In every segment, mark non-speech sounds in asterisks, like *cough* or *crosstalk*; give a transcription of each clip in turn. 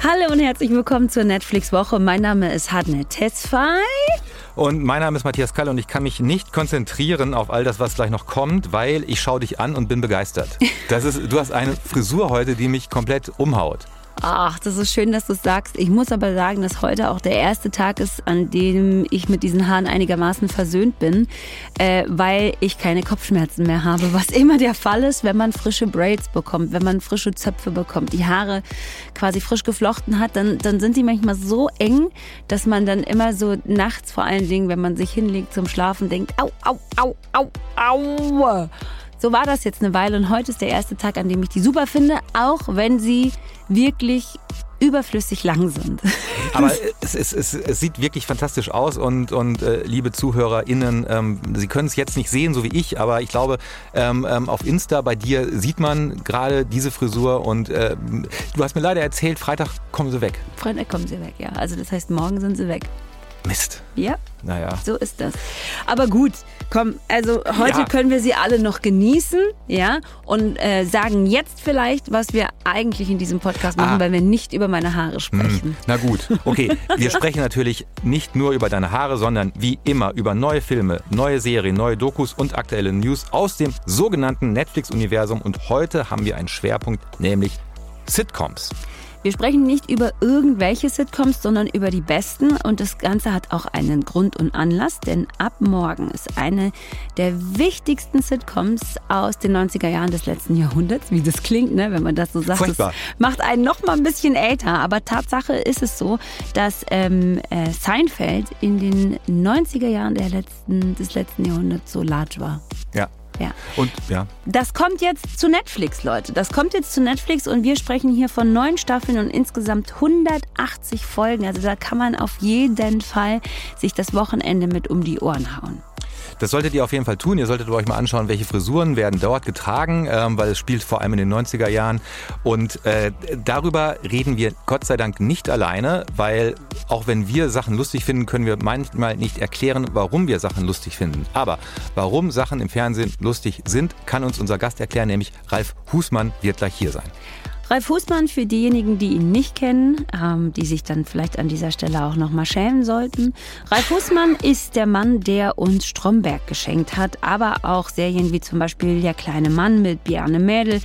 Hallo und herzlich willkommen zur Netflix-Woche. Mein Name ist Hadnet Tesfay. Und mein Name ist Matthias Kall und ich kann mich nicht konzentrieren auf all das, was gleich noch kommt, weil ich schaue dich an und bin begeistert. *laughs* Das ist, du hast eine Frisur heute, die mich komplett umhaut. Ach, das ist schön, dass du es sagst. Ich muss aber sagen, dass heute auch der erste Tag ist, an dem ich mit diesen Haaren einigermaßen versöhnt bin, äh, weil ich keine Kopfschmerzen mehr habe. Was immer der Fall ist, wenn man frische Braids bekommt, wenn man frische Zöpfe bekommt, die Haare quasi frisch geflochten hat, dann, dann sind die manchmal so eng, dass man dann immer so nachts vor allen Dingen, wenn man sich hinlegt zum Schlafen, denkt, au, au, au, au, au. So war das jetzt eine Weile und heute ist der erste Tag, an dem ich die super finde, auch wenn sie wirklich überflüssig lang sind. *laughs* Aber es, es, es, es sieht wirklich fantastisch aus und, und äh, liebe ZuhörerInnen, ähm, Sie können es jetzt nicht sehen, so wie ich, aber ich glaube, ähm, ähm, auf Insta bei dir sieht man gerade diese Frisur und äh, du hast mir leider erzählt, Freitag kommen sie weg. Freitag kommen sie weg, ja. Also das heißt, morgen sind sie weg. Mist. Ja. Naja. So ist das. Aber gut, komm, also heute Ja. können wir sie alle noch genießen, ja, und äh, sagen jetzt vielleicht, was wir eigentlich in diesem Podcast machen, Ah. weil wir nicht über meine Haare sprechen. Hm, Na gut, okay. Wir sprechen natürlich nicht nur über deine Haare, sondern wie immer über neue Filme, neue Serien, neue Dokus und aktuelle News aus dem sogenannten Netflix-Universum. Und heute haben wir einen Schwerpunkt, nämlich Sitcoms. Wir sprechen nicht über irgendwelche Sitcoms, sondern über die besten. Und das Ganze hat auch einen Grund und Anlass, denn ab morgen ist eine der wichtigsten Sitcoms aus den 90er Jahren des letzten Jahrhunderts. Wie das klingt, ne, wenn man das so sagt. Furchtbar. Das macht einen noch mal ein bisschen älter. Aber Tatsache ist es so, dass ähm, äh, Seinfeld in den 90er Jahren der letzten, des letzten Jahrhunderts so large war. Ja. Ja. Und ja, Das kommt jetzt zu Netflix, Leute. Das kommt jetzt zu Netflix und wir sprechen hier von neun Staffeln und insgesamt 180 Folgen. Also da kann man auf jeden Fall sich das Wochenende mit um die Ohren hauen. Das solltet ihr auf jeden Fall tun. Ihr solltet euch mal anschauen, welche Frisuren werden dort getragen, ähm, weil es spielt vor allem in den 90er Jahren. Und äh, darüber reden wir Gott sei Dank nicht alleine, weil auch wenn wir Sachen lustig finden, können wir manchmal nicht erklären, warum wir Sachen lustig finden. Aber warum Sachen im Fernsehen lustig sind, kann uns unser Gast erklären, nämlich Ralf Husmann wird gleich hier sein. Ralf Husmann, für diejenigen, die ihn nicht kennen, ähm, die sich dann vielleicht an dieser Stelle auch nochmal schämen sollten. Ralf Husmann ist der Mann, der uns Stromberg geschenkt hat, aber auch Serien wie zum Beispiel Der kleine Mann mit Bjarne Mädel,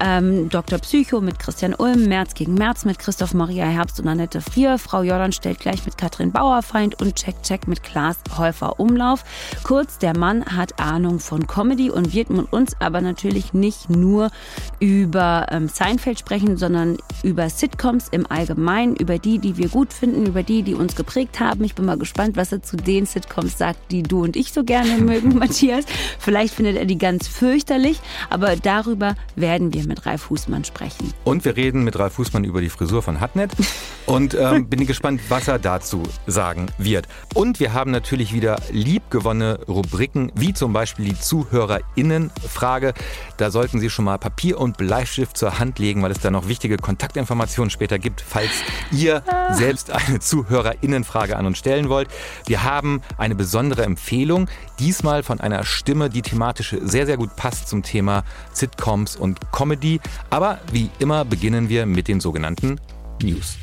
ähm, Dr. Psycho mit Christian Ulm, März gegen März mit Christoph Maria Herbst und Annette Frier, Frau Jordan stellt gleich mit Katrin Bauerfeind und Check Check mit Klaas Häufer Umlauf. Kurz, der Mann hat Ahnung von Comedy und wird mit uns aber natürlich nicht nur über ähm, Seinfeld sprechen, sondern über Sitcoms im Allgemeinen, über die, die wir gut finden, über die, die uns geprägt haben. Ich bin mal gespannt, was er zu den Sitcoms sagt, die du und ich so gerne *laughs* mögen, Matthias. Vielleicht findet er die ganz fürchterlich, aber darüber werden wir mit Ralf Husmann sprechen. Und wir reden mit Ralf Fußmann über die Frisur von Hatnet *laughs* und ähm, bin gespannt, was er dazu sagen wird. Und wir haben natürlich wieder liebgewonnene Rubriken, wie zum Beispiel die ZuhörerInnen-Frage. Da sollten Sie schon mal Papier und Bleistift zur Hand legen, weil es da noch wichtige Kontaktinformationen später gibt, falls ihr selbst eine ZuhörerInnen-Frage an uns stellen wollt. Wir haben eine besondere Empfehlung, diesmal von einer Stimme, die thematisch sehr, sehr gut passt zum Thema Sitcoms und Comedy. Aber wie immer beginnen wir mit den sogenannten News.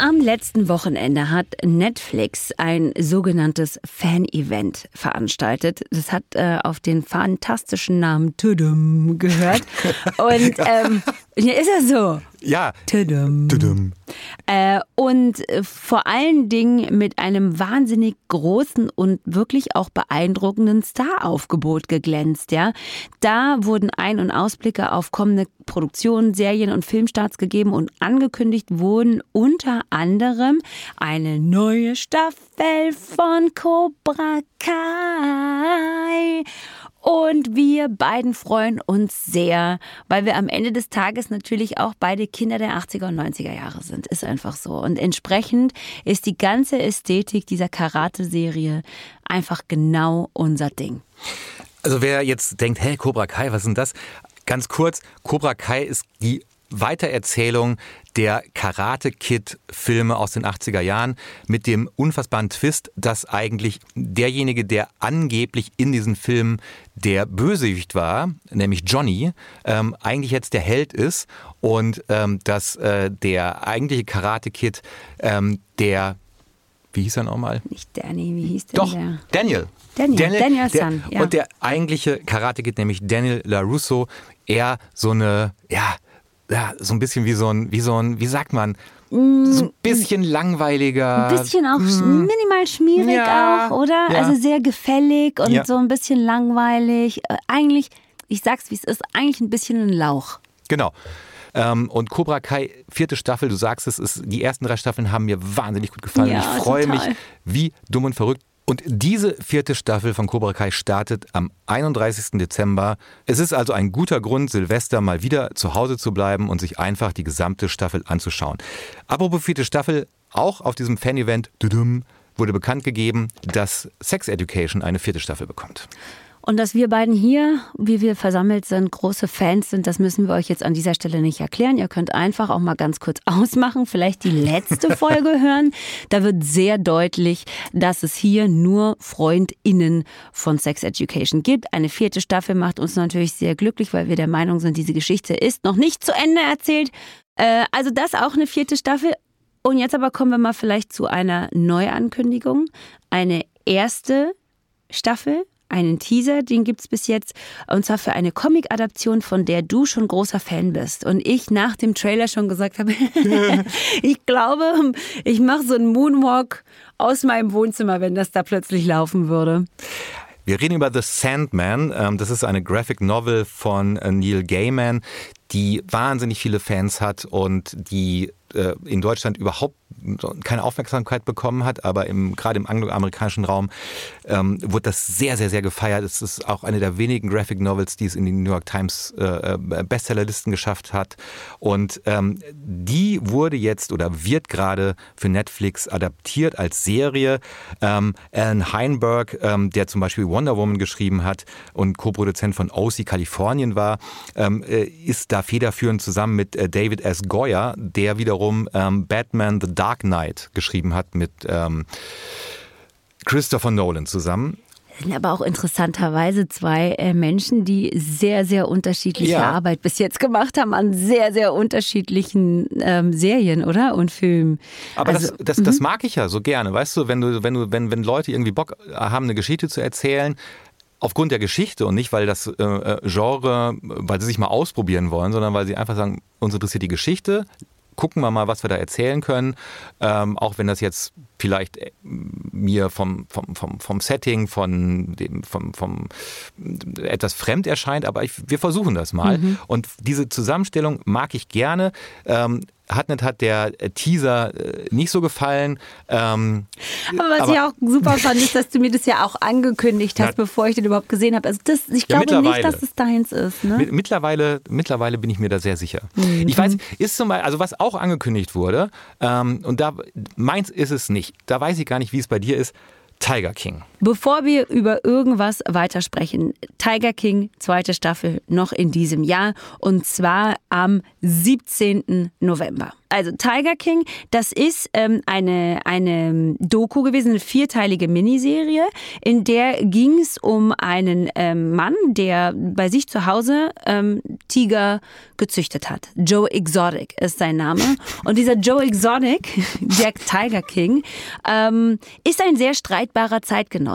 Am letzten Wochenende hat Netflix ein sogenanntes Fan-Event veranstaltet. Das hat äh, auf den fantastischen Namen Tudum gehört. *laughs* Und ähm, ja, ist er so? Ja. Tudum. Tudum. Äh, und äh, vor allen Dingen mit einem wahnsinnig großen und wirklich auch beeindruckenden Staraufgebot geglänzt. Ja, da wurden Ein- und Ausblicke auf kommende Produktionen, Serien und Filmstarts gegeben und angekündigt wurden unter anderem eine neue Staffel von Cobra Kai. Und wir beiden freuen uns sehr, weil wir am Ende des Tages natürlich auch beide Kinder der 80er und 90er Jahre sind. Ist einfach so. Und entsprechend ist die ganze Ästhetik dieser Karate-Serie einfach genau unser Ding. Also wer jetzt denkt, hey, Cobra Kai, was ist denn das? Ganz kurz, Cobra Kai ist die Weitererzählung der Karate Kid Filme aus den 80er Jahren mit dem unfassbaren Twist, dass eigentlich derjenige, der angeblich in diesen Filmen der Bösewicht war, nämlich Johnny, ähm, eigentlich jetzt der Held ist und ähm, dass äh, der eigentliche Karate Kid ähm, der wie hieß er nochmal? Nicht Danny, wie hieß der? Doch, der? Daniel. Daniel, Daniel, Daniel San, ja. Und der eigentliche Karate Kid, nämlich Daniel LaRusso, er so eine, ja, ja, so ein bisschen wie so ein, wie so ein, wie sagt man, so ein bisschen langweiliger. Ein bisschen auch sch- minimal schmierig Mm. Ja, auch, oder? ja. Also sehr gefällig und Ja. so ein bisschen langweilig. Äh, Eigentlich, ich sag's wie es ist, eigentlich ein bisschen ein Lauch. Genau. Ähm, und Cobra Kai, vierte Staffel, du sagst es, ist, die ersten drei Staffeln haben mir wahnsinnig gut gefallen. Und ich freue mich wie dumm und verrückt. Und diese vierte Staffel von Cobra Kai startet am 31. Dezember. Es ist also ein guter Grund, Silvester mal wieder zu Hause zu bleiben und sich einfach die gesamte Staffel anzuschauen. Apropos vierte Staffel, auch auf diesem Fan-Event wurde bekannt gegeben, dass Sex Education eine vierte Staffel bekommt. Und dass wir beiden hier, wie wir versammelt sind, große Fans sind, das müssen wir euch jetzt an dieser Stelle nicht erklären. Ihr könnt einfach auch mal ganz kurz *laughs* ausmachen, vielleicht die letzte *laughs* Folge hören. Da wird sehr deutlich, dass es hier nur FreundInnen von Sex Education gibt. Eine vierte Staffel macht uns natürlich sehr glücklich, weil wir der Meinung sind, diese Geschichte ist noch nicht zu Ende erzählt. Äh, also das auch eine vierte Staffel. Und jetzt aber kommen wir mal vielleicht zu einer Neuankündigung. Eine erste Staffel, einen Teaser, den gibt's bis jetzt, und zwar für eine Comic-Adaption, von der du schon großer Fan bist. Und ich nach dem Trailer schon gesagt habe, *laughs* *laughs* ich glaube, ich mache so einen Moonwalk aus meinem Wohnzimmer, wenn das da plötzlich laufen würde. Wir reden über The Sandman. Ähm, Das ist eine Graphic Novel von äh, Neil Gaiman, die wahnsinnig viele Fans hat und die äh, in Deutschland überhaupt keine Aufmerksamkeit bekommen hat, aber im, gerade im angloamerikanischen Raum ähm, wurde das sehr, sehr, sehr gefeiert. Es ist auch eine der wenigen Graphic Novels, die es in die New York Times äh, äh, Bestsellerlisten geschafft hat. Und ähm, die wurde jetzt oder wird gerade für Netflix adaptiert als Serie. Ähm, Alan Heinberg, ähm, der zum Beispiel Wonder Woman geschrieben hat und Co-Produzent von OC Kalifornien war, ähm, äh, ist da federführend zusammen mit äh, David S. Goyer, der wiederum ähm, Batman The Dark Knight geschrieben hat mit ähm, Christopher Nolan zusammen. Das sind aber auch interessanterweise zwei äh, Menschen, die sehr, sehr unterschiedliche Ja. Arbeit bis jetzt gemacht haben an sehr, sehr unterschiedlichen ähm, Serien, oder? Und Filmen. Aber Also, das, das, das mag ich ja so gerne, weißt du, wenn du, wenn du, wenn, wenn Leute irgendwie Bock haben, eine Geschichte zu erzählen, aufgrund der Geschichte und nicht, weil das äh, äh, Genre, weil sie sich mal ausprobieren wollen, sondern weil sie einfach sagen, uns interessiert die Geschichte, gucken wir mal, was wir da erzählen können, ähm, auch wenn das jetzt vielleicht äh, mir vom, vom, vom, vom Setting, von dem, vom, vom etwas fremd erscheint, aber ich, wir versuchen das mal. Und diese Zusammenstellung mag ich gerne. Ähm, Hartnett hat der äh, Teaser äh, nicht so gefallen. Ähm, Aber was aber- ich auch super fand, ist, dass du mir das ja auch angekündigt hast, Ja. bevor ich den überhaupt gesehen habe. Also das, ich Ja, glaube nicht, dass es deins ist. Ne? mit- mittlerweile, mittlerweile bin ich mir da sehr sicher. Ich weiß, ist zum Beispiel, also was auch angekündigt wurde, ähm, und da meins ist es nicht. Da weiß ich gar nicht, wie es bei dir ist. Tiger King. Bevor wir über irgendwas weitersprechen, Tiger King, zweite Staffel, noch in diesem Jahr und zwar am 17. November. Also Tiger King, das ist ähm, eine, eine Doku gewesen, eine vierteilige Miniserie, in der ging es um einen ähm, Mann, der bei sich zu Hause ähm, Tiger gezüchtet hat. Joe Exotic ist sein Name. Und dieser Joe Exotic, *laughs* der Tiger King, ähm, ist ein sehr streitbarer Zeitgenosse.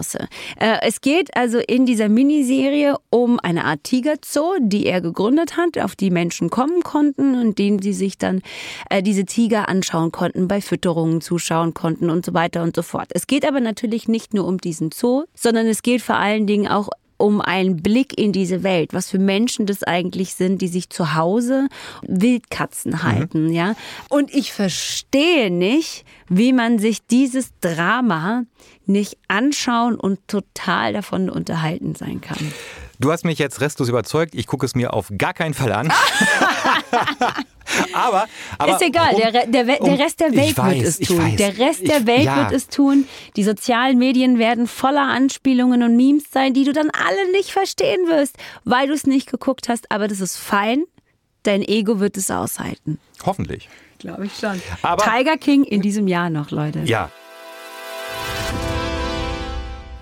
Äh, es geht also in dieser Miniserie um eine Art Tigerzoo, die er gegründet hat, auf die Menschen kommen konnten und denen sie sich dann äh, diese Tiger anschauen konnten, bei Fütterungen zuschauen konnten und so weiter und so fort. Es geht aber natürlich nicht nur um diesen Zoo, sondern es geht vor allen Dingen auch um einen Blick in diese Welt, was für Menschen das eigentlich sind, die sich zu Hause Wildkatzen halten, ja. Und ich verstehe nicht, wie man sich dieses Drama nicht anschauen und total davon unterhalten sein kann. Du hast mich jetzt restlos überzeugt. Ich gucke es mir auf gar keinen Fall an. *laughs* aber, aber ist egal, um- der, der, um- der Rest der Welt weiß, wird es tun. weiß. Der Rest der Ich- Welt ja. wird es tun. Die sozialen Medien werden voller Anspielungen und Memes sein, die du dann alle nicht verstehen wirst, weil du es nicht geguckt hast. Aber das ist fein. dein Ego wird es aushalten. Hoffentlich. Glaube ich schon. Aber Tiger King in diesem Jahr noch, Leute. Ja,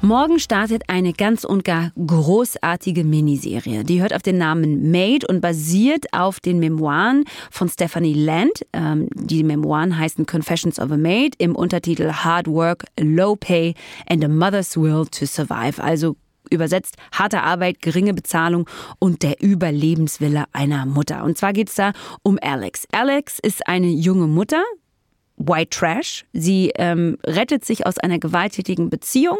Morgen startet eine ganz und gar großartige Miniserie. Die hört auf den Namen Made und basiert auf den Memoiren von Stephanie Land. Ähm, die Memoiren heißen Confessions of a Maid im Untertitel Hard Work, Low Pay and a Mother's Will to Survive. Also übersetzt harte Arbeit, geringe Bezahlung und der Überlebenswille einer Mutter. Und zwar geht es da um Alex. Alex ist eine junge Mutter, White Trash. Sie ähm, rettet sich aus einer gewalttätigen Beziehung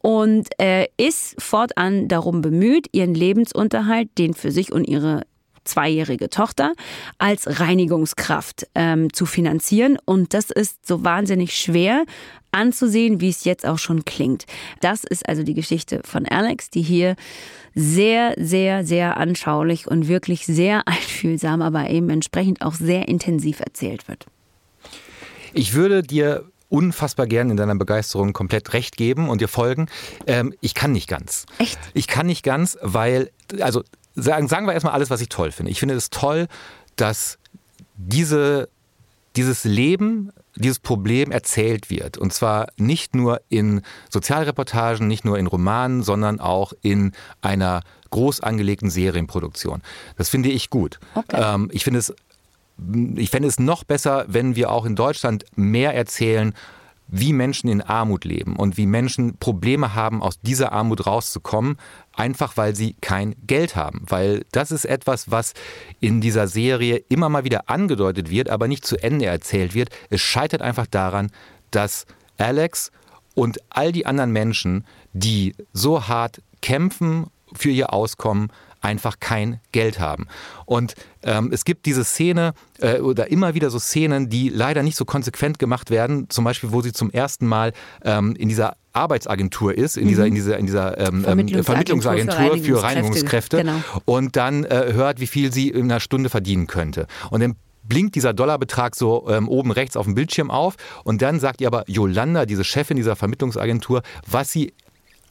und äh, ist fortan darum bemüht, ihren Lebensunterhalt, den für sich und ihre zweijährige Tochter, als Reinigungskraft ähm, zu finanzieren. Und das ist so wahnsinnig schwer anzusehen, wie es jetzt auch schon klingt. Das ist also die Geschichte von Alex, die hier sehr, sehr, sehr anschaulich und wirklich sehr *laughs* einfühlsam, aber eben entsprechend auch sehr intensiv erzählt wird. Ich würde dir unfassbar gern in deiner Begeisterung komplett recht geben und dir folgen. Ähm, ich kann nicht ganz. Echt? Ich kann nicht ganz, weil, also sagen, sagen wir erstmal alles, was ich toll finde. Ich finde es toll, dass diese, dieses Leben, dieses Problem erzählt wird. Und zwar nicht nur in Sozialreportagen, nicht nur in Romanen, sondern auch in einer groß angelegten Serienproduktion. Das finde ich gut. Okay. Ähm, ich finde es ich fände es noch besser, wenn wir auch in Deutschland mehr erzählen, wie Menschen in Armut leben und wie Menschen Probleme haben, aus dieser Armut rauszukommen, einfach weil sie kein Geld haben. Weil das ist etwas, was in dieser Serie immer mal wieder angedeutet wird, aber nicht zu Ende erzählt wird. Es scheitert einfach daran, dass Alex und all die anderen Menschen, die so hart kämpfen für ihr Auskommen, einfach kein Geld haben. Und ähm, es gibt diese Szene äh, oder immer wieder so Szenen, die leider nicht so konsequent gemacht werden. Zum Beispiel, wo sie zum ersten Mal ähm, in dieser Arbeitsagentur ist, in dieser, in dieser, in dieser ähm, ähm Vermittlungsagentur, Vermittlungsagentur für Reinigungskräfte, genau. und dann äh, hört, wie viel sie in einer Stunde verdienen könnte. Und dann blinkt dieser Dollarbetrag so ähm, oben rechts auf dem Bildschirm auf und dann sagt ihr aber Yolanda, diese Chefin dieser Vermittlungsagentur, was sie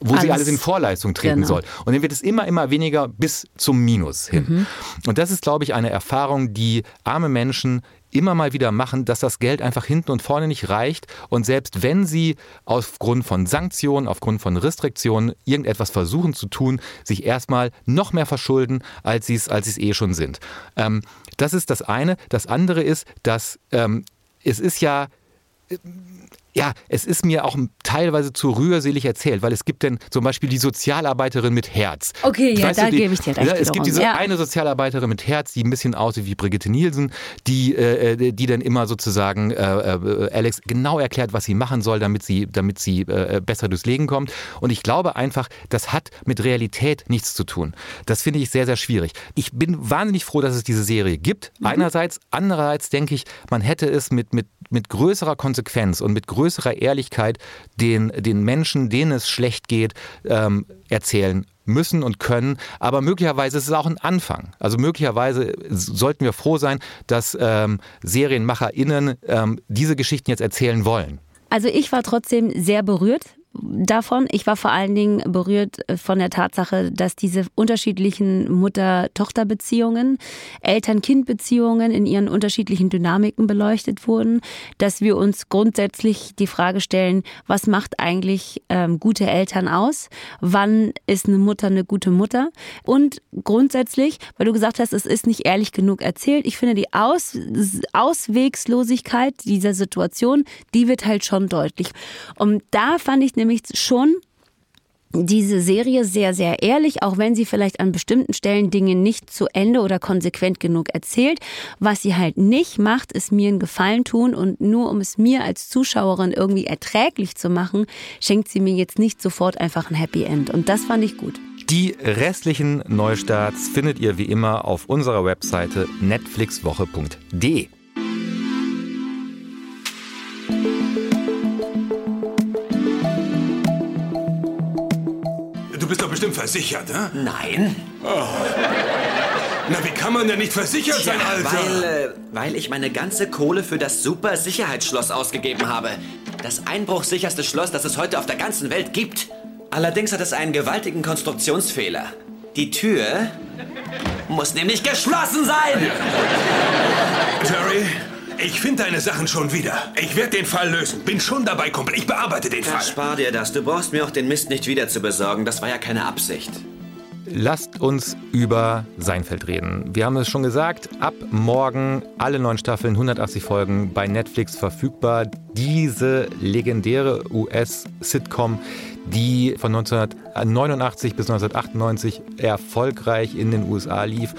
wo alles. sie alles in Vorleistung treten genau. soll. Und dann wird es immer, immer weniger bis zum Minus hin. Mhm. Und das ist, glaube ich, eine Erfahrung, die arme Menschen immer mal wieder machen, dass das Geld einfach hinten und vorne nicht reicht und selbst wenn sie aufgrund von Sanktionen, aufgrund von Restriktionen irgendetwas versuchen zu tun, sich erstmal noch mehr verschulden, als sie es, als sie es eh schon sind. Ähm, das ist das eine. Das andere ist, dass ähm, es ist ja ja, es ist mir auch teilweise zu rührselig erzählt, weil es gibt dann zum Beispiel die Sozialarbeiterin mit Herz. Okay, ja, weißt da gebe ich dir recht. Es gibt diese ja. eine Sozialarbeiterin mit Herz, die ein bisschen aussieht wie Brigitte Nielsen, die, äh, äh die dann immer sozusagen äh, äh, Alex genau erklärt, was sie machen soll, damit sie, damit sie äh, besser durchs Leben kommt. Und ich glaube einfach, das hat mit Realität nichts zu tun. Das finde ich sehr, sehr schwierig. Ich bin wahnsinnig froh, dass es diese Serie gibt. Mhm. Einerseits, andererseits denke ich, man hätte es mit, mit, mit größerer Konsequenz und mit größerer Ehrlichkeit den, den Menschen, denen es schlecht geht, ähm, erzählen müssen und können. Aber möglicherweise ist es auch ein Anfang. Also möglicherweise sollten wir froh sein, dass ähm, SerienmacherInnen ähm, diese Geschichten jetzt erzählen wollen. Also ich war trotzdem sehr berührt davon. Ich war vor allen Dingen berührt äh, von der Tatsache, dass diese unterschiedlichen Mutter-Tochter-Beziehungen, Eltern-Kind-Beziehungen in ihren unterschiedlichen Dynamiken beleuchtet wurden, dass wir uns grundsätzlich die Frage stellen, was macht eigentlich ähm, gute Eltern aus? Wann ist eine Mutter eine gute Mutter? Und grundsätzlich, weil du gesagt hast, es ist nicht ehrlich genug erzählt, ich finde die Aus Auswegslosigkeit dieser Situation, die wird halt schon deutlich. Und da fand ich nämlich schon diese Serie sehr, sehr ehrlich, auch wenn sie vielleicht an bestimmten Stellen Dinge nicht zu Ende oder konsequent genug erzählt. Was sie halt nicht macht, ist mir einen Gefallen tun und nur um es mir als Zuschauerin irgendwie erträglich zu machen, schenkt sie mir jetzt nicht sofort einfach ein Happy End. Und das fand ich gut. Die restlichen Neustarts findet ihr wie immer auf unserer Webseite netflixwoche.de. bestimmt versichert, ne? Nein. Oh. Na, wie kann man denn nicht versichert Tja, sein, Alter? Weil, äh, weil ich meine ganze Kohle für das super Sicherheitsschloss ausgegeben habe. Das einbruchsicherste Schloss, das es heute auf der ganzen Welt gibt. Allerdings hat es einen gewaltigen Konstruktionsfehler. Die Tür Muss nämlich geschlossen sein. Jerry, ich finde deine Sachen schon wieder. Ich werde den Fall lösen. Bin schon dabei, Kumpel. Ich bearbeite den Fall. spar dir das. Du brauchst mir auch den Mist nicht wieder zu besorgen. Das war ja keine Absicht. Lasst uns über Seinfeld reden. Wir haben es schon gesagt, ab morgen alle neun Staffeln, 180 Folgen bei Netflix verfügbar. Diese legendäre US-Sitcom, die von 1989 bis 1998 erfolgreich in den USA lief.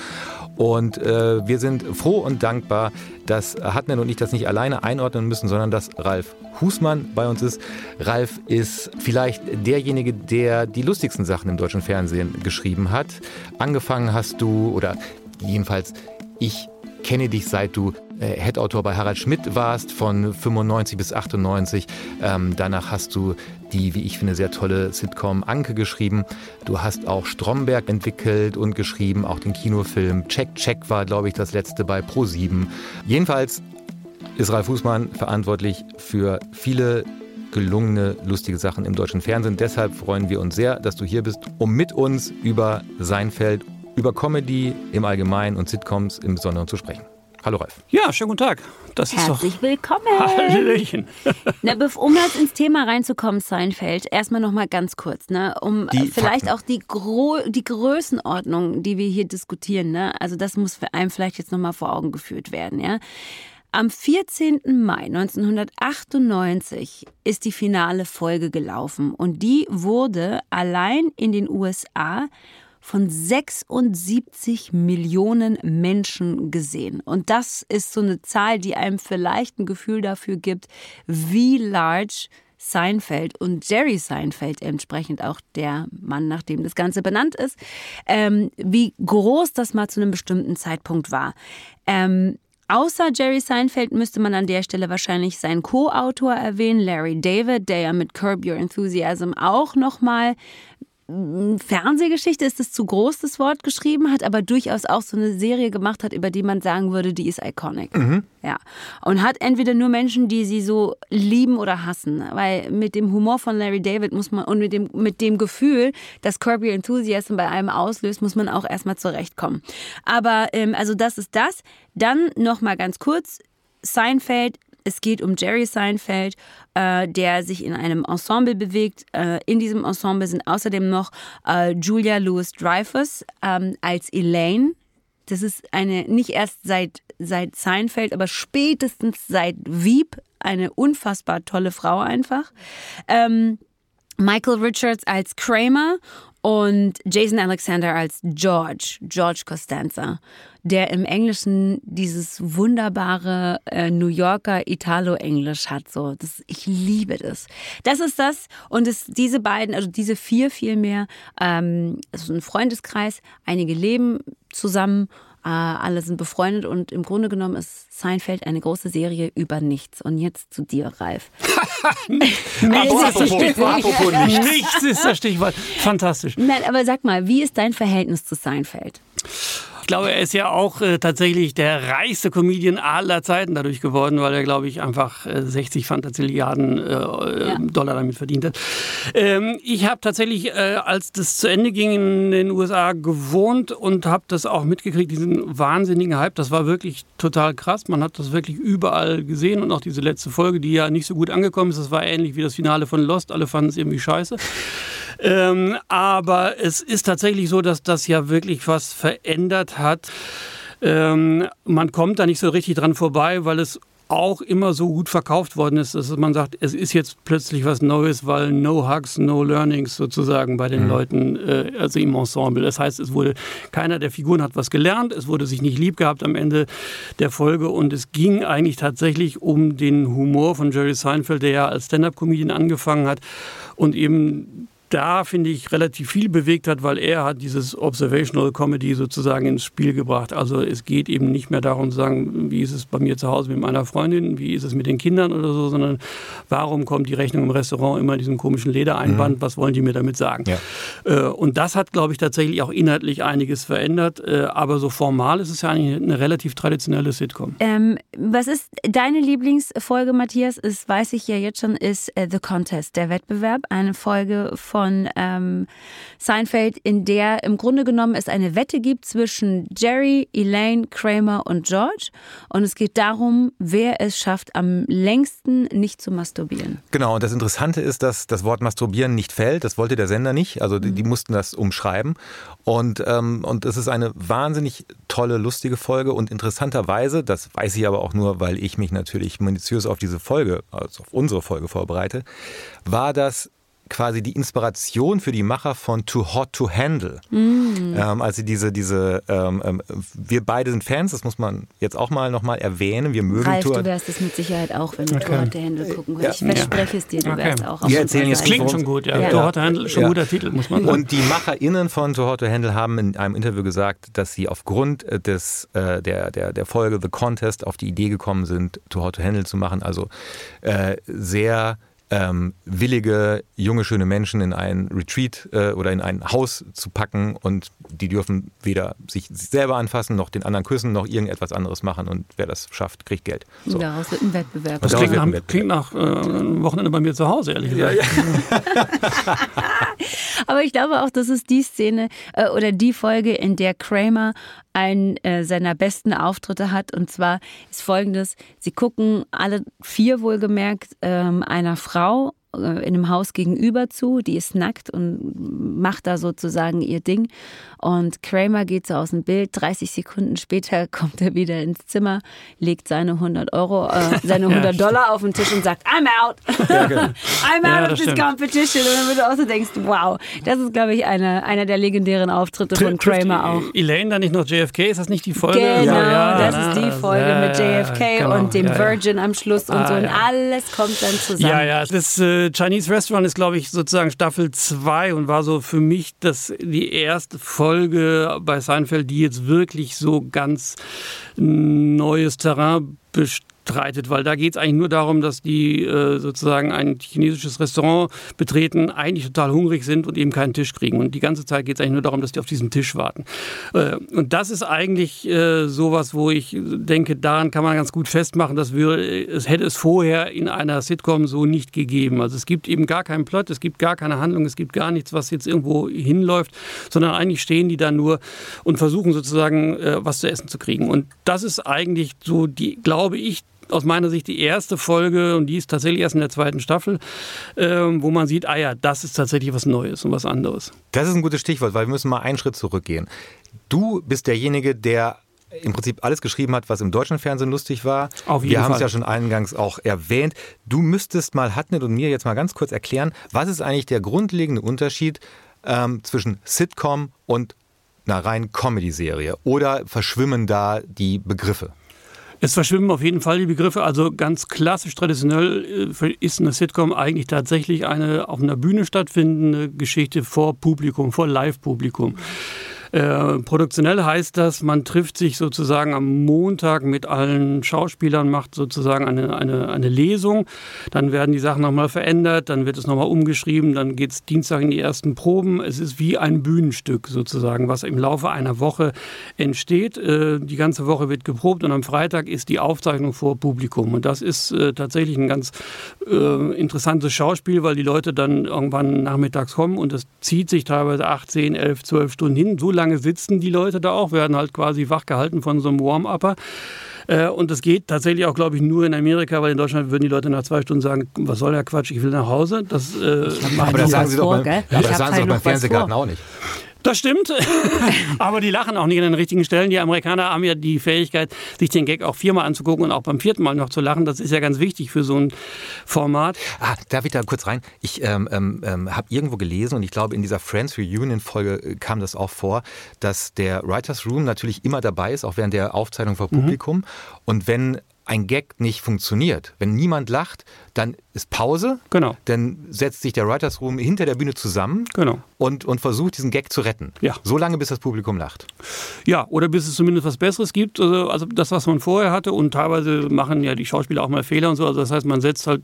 Und äh, wir sind froh und dankbar, dass Hartnett und ich das nicht alleine einordnen müssen, sondern dass Ralf Husmann bei uns ist. Ralf ist vielleicht derjenige, der die lustigsten Sachen im deutschen Fernsehen geschrieben hat. Angefangen hast du, oder jedenfalls ich kenne dich seit du äh, Head-Autor bei Harald Schmidt warst, von 95 bis 98. Ähm, danach hast du die, wie ich finde, sehr tolle Sitcom Anke geschrieben. Du hast auch Stromberg entwickelt und geschrieben, auch den Kinofilm Check Check war, glaube ich, das letzte bei Pro7. Jedenfalls ist Ralf Fußmann verantwortlich für viele gelungene, lustige Sachen im deutschen Fernsehen. Deshalb freuen wir uns sehr, dass du hier bist, um mit uns über Seinfeld, über Comedy im Allgemeinen und Sitcoms im Besonderen zu sprechen. Hallo Ralf. Ja, schönen guten Tag. Das ist Herzlich doch. willkommen. Hallöchen. *laughs* Na, um jetzt ins Thema reinzukommen, Seinfeld, erstmal noch mal ganz kurz, ne, um Die vielleicht Fakten. auch die, Gro die Größenordnung, die wir hier diskutieren, ne, also das muss für einem vielleicht jetzt noch mal vor Augen geführt werden, ja. Am 14. Mai 1998 ist die finale Folge gelaufen und die wurde allein in den USA von 76 Millionen Menschen gesehen. Und das ist so eine Zahl, die einem vielleicht ein Gefühl dafür gibt, wie large Seinfeld und Jerry Seinfeld, entsprechend auch der Mann, nach dem das Ganze benannt ist, ähm, wie groß das mal zu einem bestimmten Zeitpunkt war. Ähm, Außer Jerry Seinfeld müsste man an der Stelle wahrscheinlich seinen Co-Autor erwähnen, Larry David, der ja mit Curb Your Enthusiasm auch nochmal Fernsehgeschichte ist das zu groß, das Wort geschrieben hat, aber durchaus auch so eine Serie gemacht hat, über die man sagen würde, die ist iconic. Ja. Und hat entweder nur Menschen, die sie so lieben oder hassen. Weil mit dem Humor von Larry David muss man und mit dem, mit dem Gefühl, dass Kirby Enthusiasm bei einem auslöst, muss man auch erstmal zurechtkommen. Aber ähm, also das ist das. Dann nochmal ganz kurz. Seinfeld es geht um Jerry Seinfeld, äh, der sich in einem Ensemble bewegt. Äh, in diesem Ensemble sind außerdem noch äh, Julia Louis-Dreyfus ähm, als Elaine. Das ist eine, nicht erst seit, seit Seinfeld, aber spätestens seit Wieb, eine unfassbar tolle Frau einfach. Ähm, Michael Richards als Kramer und Jason Alexander als George, George Costanza, der im Englischen dieses wunderbare äh, New Yorker Italo-Englisch hat. So, das, ich liebe das. Das ist das und es, diese beiden, also diese vier vielmehr, ähm, es ist ein Freundeskreis, einige leben zusammen. Äh, alle sind befreundet und im Grunde genommen ist Seinfeld eine große Serie über nichts. Und jetzt zu dir, Ralf. *laughs* *laughs* Apropos, apropos nichts. nichts ist das Stichwort. Fantastisch. Nein, aber sag mal, wie ist dein Verhältnis zu Seinfeld? Ich glaube, er ist ja auch äh, tatsächlich der reichste Comedian aller Zeiten dadurch geworden, weil er, glaube ich, einfach äh, 60 Fantastilliarden äh, Ja. Dollar damit verdient hat. Ähm, ich habe tatsächlich, äh, als das zu Ende ging in den USA, gewohnt und habe das auch mitgekriegt, diesen wahnsinnigen Hype. Das war wirklich total krass. Man hat das wirklich überall gesehen und auch diese letzte Folge, die ja nicht so gut angekommen ist, das war ähnlich wie das Finale von Lost. Alle fanden es irgendwie scheiße. Ähm, aber es ist tatsächlich so, dass das ja wirklich was verändert hat. Ähm, man kommt da nicht so richtig dran vorbei, weil es auch immer so gut verkauft worden ist, dass man sagt, es ist jetzt plötzlich was Neues, weil no hugs, no learnings sozusagen bei den Leuten, äh, also im Ensemble. Das heißt, es wurde, keiner der Figuren hat was gelernt, es wurde sich nicht lieb gehabt am Ende der Folge und es ging eigentlich tatsächlich um den Humor von Jerry Seinfeld, der ja als Stand-up-Comedian angefangen hat und eben da, finde ich, relativ viel bewegt hat, weil er hat dieses Observational Comedy sozusagen ins Spiel gebracht. Also es geht eben nicht mehr darum zu sagen, wie ist es bei mir zu Hause mit meiner Freundin, wie ist es mit den Kindern oder so, sondern warum kommt die Rechnung im Restaurant immer in diesem komischen Ledereinband, was wollen die mir damit sagen? Ja. Äh, Und das hat, glaube ich, tatsächlich auch inhaltlich einiges verändert, Äh, aber so formal ist es ja eigentlich eine relativ traditionelle Sitcom. Ähm, was ist deine Lieblingsfolge, Matthias? Ist, weiß ich ja jetzt schon, ist äh, The Contest, der Wettbewerb. Eine Folge von von ähm, Seinfeld, in der im Grunde genommen es eine Wette gibt zwischen Jerry, Elaine, Kramer und George. Und es geht darum, wer es schafft, am längsten nicht zu masturbieren. Genau, und das Interessante ist, dass das Wort masturbieren nicht fällt. Das wollte der Sender nicht. Also die, die mussten das umschreiben. Und, ähm, und es ist eine wahnsinnig tolle, lustige Folge. Und interessanterweise, das weiß ich aber auch nur, weil ich mich natürlich minutiös auf diese Folge, also auf unsere Folge vorbereite, war das quasi die Inspiration für die Macher von Too Hot to Handle. Mm. Ähm, also diese, diese, ähm, ähm, wir beide sind Fans, das muss man jetzt auch mal nochmal erwähnen. Wir mögen Ralf, Tour. du wärst es mit Sicherheit auch, wenn du okay. Too Hot to Handle gucken würdest. Ja. Ich verspreche es dir, du Okay. wärst auch auf Wir erzählen jetzt sein. Klingt schon gut, ja. Ja. Too Hot to Handle, schon Ja. guter Titel, muss man sagen. Und die MacherInnen von Too Hot to Handle haben in einem Interview gesagt, dass sie aufgrund äh, des, äh, der, der, der Folge The Contest auf die Idee gekommen sind, Too Hot to Handle zu machen. Also äh, sehr ähm, willige, junge, schöne Menschen in ein Retreat äh, oder in ein Haus zu packen und die dürfen weder sich selber anfassen, noch den anderen küssen, noch irgendetwas anderes machen und wer das schafft, kriegt Geld. So. Daraus wird ein Wettbewerb. Das Das klingt nach, Wettbewerb. klingt nach äh, einem Wochenende bei mir zu Hause, ehrlich gesagt. *laughs* *laughs* Aber ich glaube auch, das ist die Szene äh, oder die Folge, in der Kramer einen äh, seiner besten Auftritte hat. Und zwar ist folgendes: Sie gucken alle vier wohlgemerkt ähm, einer Frau in einem Haus gegenüber zu, die ist nackt und macht da sozusagen ihr Ding. Und Kramer geht so aus dem Bild. 30 Sekunden später *laughs* kommt er wieder ins Zimmer, legt seine 100 Euro, äh, seine *laughs* 100 Dollar auf den Tisch und sagt, I'm out. *laughs* I'm Ja, out of das this stimmt. competition. Und dann du auch so denkst, wow, das ist, glaube ich, eine, einer der legendären Auftritte von Trifft Kramer auch. Elaine dann nicht noch JFK? Ist das nicht die Folge? Genau, Ja, das na, ist die Folge ja, mit JFK genau, und dem ja, ja. Virgin am Schluss und Ah, so. Und ja. alles kommt dann zusammen. Ja, ja, das äh, Chinese Restaurant ist, glaube ich, sozusagen Staffel 2 und war so für mich das, die erste Folge bei Seinfeld, die jetzt wirklich so ganz neues Terrain bestreitet, weil da geht es eigentlich nur darum, dass die äh, sozusagen ein chinesisches Restaurant betreten, eigentlich total hungrig sind und eben keinen Tisch kriegen. Und die ganze Zeit geht es eigentlich nur darum, dass die auf diesen Tisch warten. Äh, und das ist eigentlich äh, sowas, wo ich denke, daran kann man ganz gut festmachen, dass wir, es hätte es vorher in einer Sitcom so nicht gegeben. Also es gibt eben gar keinen Plot, es gibt gar keine Handlung, es gibt gar nichts, was jetzt irgendwo hinläuft, sondern eigentlich stehen die da nur und versuchen sozusagen äh, was zu essen zu kriegen. Und das ist eigentlich so die, glaube ich, aus meiner Sicht die erste Folge, und die ist tatsächlich erst in der zweiten Staffel, ähm, wo man sieht, ah ja, das ist tatsächlich was Neues und was anderes. Das ist ein gutes Stichwort, weil wir müssen mal einen Schritt zurückgehen. Du bist derjenige, der im Prinzip alles geschrieben hat, was im deutschen Fernsehen lustig war. Auf jeden wir haben es ja schon eingangs auch erwähnt. Du müsstest mal Hatnet und mir jetzt mal ganz kurz erklären, was ist eigentlich der grundlegende Unterschied ähm, zwischen Sitcom und einer reinen Comedy-Serie? Oder verschwimmen da die Begriffe? Es verschwimmen auf jeden Fall die Begriffe. Also ganz klassisch, traditionell äh, ist eine Sitcom eigentlich tatsächlich eine auf einer Bühne stattfindende Geschichte vor Publikum, vor Live-Publikum. Äh, produktionell heißt das, man trifft sich sozusagen am Montag mit allen Schauspielern, macht sozusagen eine, eine, eine Lesung. Dann werden die Sachen nochmal verändert, dann wird es nochmal umgeschrieben, dann geht es Dienstag in die ersten Proben. Es ist wie ein Bühnenstück sozusagen, was im Laufe einer Woche entsteht. Äh, die ganze Woche wird geprobt und am Freitag ist die Aufzeichnung vor Publikum. Und das ist äh, tatsächlich ein ganz interessantes Schauspiel, weil die Leute dann irgendwann nachmittags kommen und das zieht sich teilweise acht, 10, 11, 12 Stunden hin. So lange sitzen die Leute da auch, werden halt quasi wachgehalten von so einem Warm-Upper. Äh, Und das geht tatsächlich auch, glaube ich, nur in Amerika, weil in Deutschland würden die Leute nach zwei Stunden sagen, was soll der Quatsch, ich will nach Hause. Das, äh, machen Aber noch das sagen sie doch beim, ja, sagen halt doch beim Fernsehgarten auch nicht. Das stimmt, *laughs* aber die lachen auch nicht an den richtigen Stellen. Die Amerikaner haben ja die Fähigkeit, sich den Gag auch viermal anzugucken und auch beim vierten Mal noch zu lachen. Das ist ja ganz wichtig für so ein Format. Ah, darf ich da kurz rein? Ich ähm, ähm, ähm, habe irgendwo gelesen und ich glaube, in dieser Friends Reunion Folge äh, kam das auch vor, dass der Writers Room natürlich immer dabei ist, auch während der Aufzeichnung vor Publikum. Und wenn ein Gag nicht funktioniert, wenn niemand lacht, dann ist Pause. Genau. Dann setzt sich der Writers Room hinter der Bühne zusammen Genau. und, und versucht, diesen Gag zu retten. Ja. So lange, bis das Publikum lacht. Ja, oder bis es zumindest was Besseres gibt. Also, also das, was man vorher hatte. Und teilweise machen ja die Schauspieler auch mal Fehler und so. Also das heißt, man setzt halt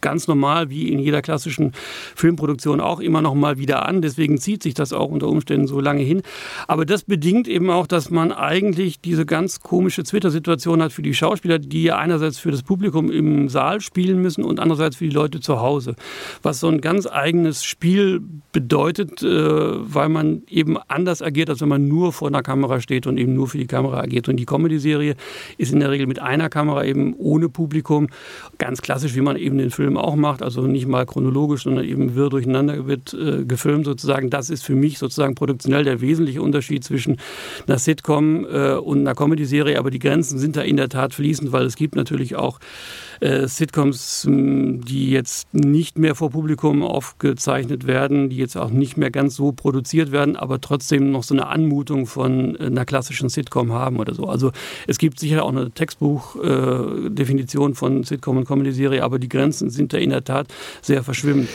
ganz normal wie in jeder klassischen Filmproduktion auch immer noch mal wieder an. Deswegen zieht sich das auch unter Umständen so lange hin. Aber das bedingt eben auch, dass man eigentlich diese ganz komische Twitter-Situation hat für die Schauspieler, die ja einerseits für das Publikum im Saal spielen müssen und andererseits für die Leute zu Hause. Was so ein ganz eigenes Spiel bedeutet, äh, weil man eben anders agiert, als wenn man nur vor einer Kamera steht und eben nur für die Kamera agiert. Und die Comedy-Serie ist in der Regel mit einer Kamera eben ohne Publikum, ganz klassisch, wie man eben den Film Film auch macht, also nicht mal chronologisch, sondern eben wirr durcheinander wird äh, gefilmt sozusagen. Das ist für mich sozusagen produktionell der wesentliche Unterschied zwischen einer Sitcom äh, und einer Comedy-Serie. Aber die Grenzen sind da in der Tat fließend, weil es gibt natürlich auch äh, Sitcoms, die jetzt nicht mehr vor Publikum aufgezeichnet werden, die jetzt auch nicht mehr ganz so produziert werden, aber trotzdem noch so eine Anmutung von äh, einer klassischen Sitcom haben oder so. Also es gibt sicher auch eine Textbuchdefinition äh, von Sitcom und Comedy-Serie, aber die Grenzen sind da in der Tat sehr verschwimmend.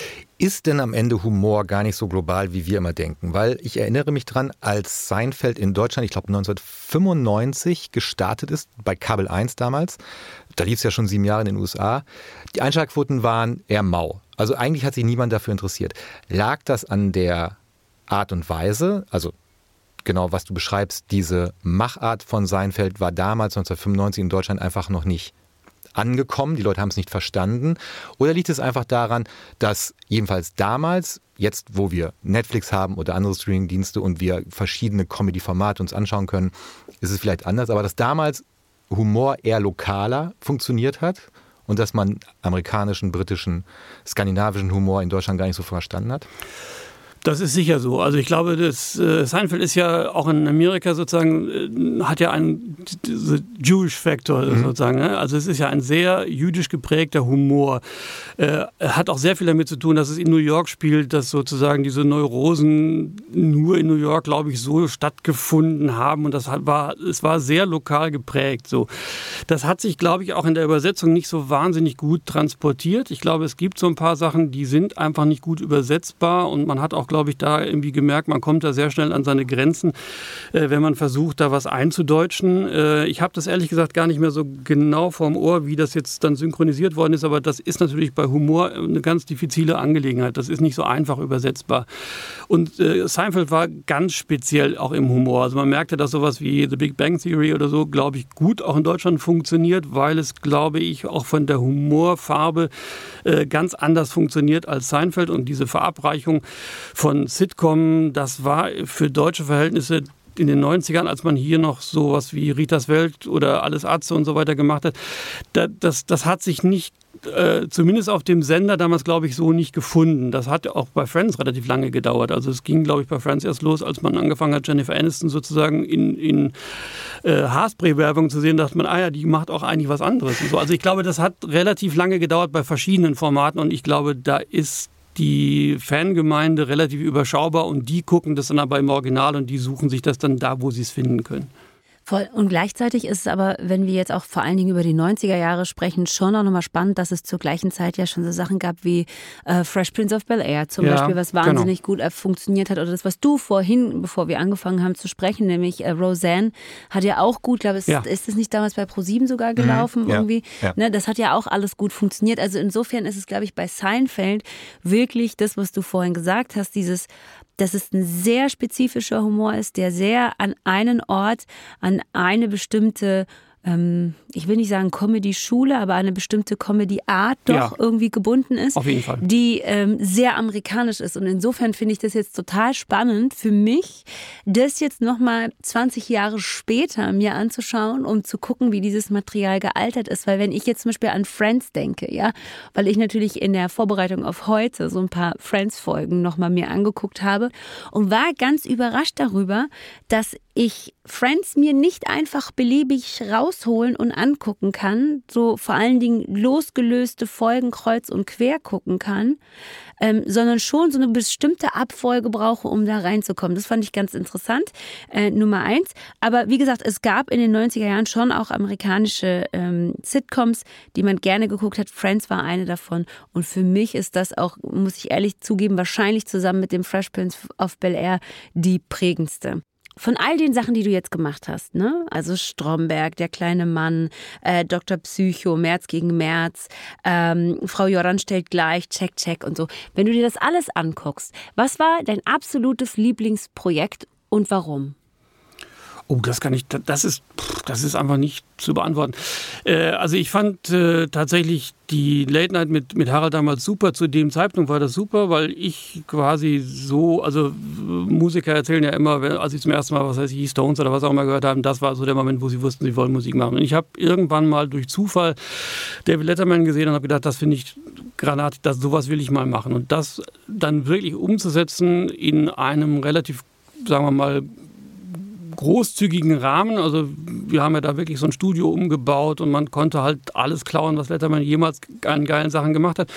Ist denn am Ende Humor gar nicht so global, wie wir immer denken? Weil ich erinnere mich dran, als Seinfeld in Deutschland, ich glaube 1995 gestartet ist, bei Kabel 1 damals, da lief es ja schon sieben Jahre in den USA, die Einschlagquoten waren eher mau. Also eigentlich hat sich niemand dafür interessiert. Lag das an der Art und Weise, also genau was du beschreibst, diese Machart von Seinfeld war damals 1995 in Deutschland einfach noch nicht angekommen, die Leute haben es nicht verstanden? Oder liegt es einfach daran, dass jedenfalls damals, jetzt wo wir Netflix haben oder andere Streaming-Dienste und wir verschiedene Comedy-Formate uns anschauen können, ist es vielleicht anders, aber dass damals Humor eher lokaler funktioniert hat und dass man amerikanischen, britischen, skandinavischen Humor in Deutschland gar nicht so verstanden hat? Das ist sicher so. Also ich glaube, das äh, Seinfeld ist ja auch in Amerika sozusagen, äh, hat ja einen Jewish Factor mhm. sozusagen. Ne? Also es ist ja ein sehr jüdisch geprägter Humor. Äh, hat auch sehr viel damit zu tun, dass es in New York spielt, dass sozusagen diese Neurosen nur in New York, glaube ich, so stattgefunden haben. Und das war, es war sehr lokal geprägt. So. Das hat sich, glaube ich, auch in der Übersetzung nicht so wahnsinnig gut transportiert. Ich glaube, es gibt so ein paar Sachen, die sind einfach nicht gut übersetzbar und man hat auch glaube ich, da irgendwie gemerkt, man kommt da sehr schnell an seine Grenzen, äh, wenn man versucht, da was einzudeutschen. Äh, ich habe das ehrlich gesagt gar nicht mehr so genau vorm Ohr, wie das jetzt dann synchronisiert worden ist, aber das ist natürlich bei Humor eine ganz diffizile Angelegenheit. Das ist nicht so einfach übersetzbar. Und äh, Seinfeld war ganz speziell auch im Humor. Also man merkte, dass sowas wie The Big Bang Theory oder so, glaube ich, gut auch in Deutschland funktioniert, weil es, glaube ich, auch von der Humorfarbe äh, ganz anders funktioniert als Seinfeld und diese Verabreichung von Sitcom, das war für deutsche Verhältnisse in den 90ern, als man hier noch sowas wie Ritas Welt oder Alles Atze und so weiter gemacht hat, das, das hat sich nicht, äh, zumindest auf dem Sender damals, glaube ich, so nicht gefunden. Das hat auch bei Friends relativ lange gedauert. Also es ging, glaube ich, bei Friends erst los, als man angefangen hat, Jennifer Aniston sozusagen in, in äh, Haarspray-Werbung zu sehen, dachte man, ah ja, die macht auch eigentlich was anderes. So. Also ich glaube, das hat relativ lange gedauert bei verschiedenen Formaten und ich glaube, da ist die Fangemeinde relativ überschaubar und die gucken das dann aber im Original und die suchen sich das dann da, wo sie es finden können. Voll. Und gleichzeitig ist es aber, wenn wir jetzt auch vor allen Dingen über die 90er Jahre sprechen, schon auch nochmal spannend, dass es zur gleichen Zeit ja schon so Sachen gab wie äh, Fresh Prince of Bel Air zum ja, Beispiel, was genau. wahnsinnig genau. gut äh, funktioniert hat. Oder das, was du vorhin, bevor wir angefangen haben zu sprechen, nämlich äh, Roseanne, hat ja auch gut, glaube ich, ja. ist es nicht damals bei ProSieben sogar mhm. gelaufen mhm. ja. irgendwie? Ne, das hat ja auch alles gut funktioniert. Also insofern ist es, glaube ich, bei Seinfeld wirklich das, was du vorhin gesagt hast, dieses dass es ein sehr spezifischer Humor ist, der sehr an einen Ort, an eine bestimmte ähm, ich will nicht sagen Comedy-Schule, aber eine bestimmte Comedy-Art doch ja, irgendwie gebunden ist. Auf jeden Fall. Die ähm, sehr amerikanisch ist. Und insofern finde ich das jetzt total spannend für mich, das jetzt nochmal 20 Jahre später mir anzuschauen, um zu gucken, wie dieses Material gealtert ist. Weil wenn ich jetzt zum Beispiel an Friends denke, ja, weil ich natürlich in der Vorbereitung auf heute so ein paar Friends-Folgen nochmal mir angeguckt habe und war ganz überrascht darüber, dass ich Friends mir nicht einfach beliebig rausholen und angucken kann, so vor allen Dingen losgelöste Folgen kreuz und quer gucken kann, ähm, sondern schon so eine bestimmte Abfolge brauche, um da reinzukommen. Das fand ich ganz interessant, äh, Nummer eins. Aber wie gesagt, es gab in den 90er Jahren schon auch amerikanische ähm, Sitcoms, die man gerne geguckt hat. Friends war eine davon. Und für mich ist das auch, muss ich ehrlich zugeben, wahrscheinlich zusammen mit dem Fresh Prince of Bel Air die prägendste. Von all den Sachen, die du jetzt gemacht hast, ne? Also Stromberg, der kleine Mann, äh, Dr. Psycho, März gegen März, ähm, Frau Joran stellt gleich, check, check und so. Wenn du dir das alles anguckst, was war dein absolutes Lieblingsprojekt und warum? Oh, das kann ich, das ist, das ist einfach nicht zu beantworten. Äh, also ich fand äh, tatsächlich die Late Night mit, mit Harald damals super. Zu dem Zeitpunkt war das super, weil ich quasi so, also Musiker erzählen ja immer, als sie zum ersten Mal, was heißt ich, Stones oder was auch immer gehört haben, das war so der Moment, wo sie wussten, sie wollen Musik machen. Und ich habe irgendwann mal durch Zufall David Letterman gesehen und habe gedacht, das finde ich granat, das, sowas will ich mal machen. Und das dann wirklich umzusetzen in einem relativ sagen wir mal, großzügigen Rahmen. Also wir haben ja da wirklich so ein Studio umgebaut und man konnte halt alles klauen, was Letterman jemals an geilen Sachen gemacht hat.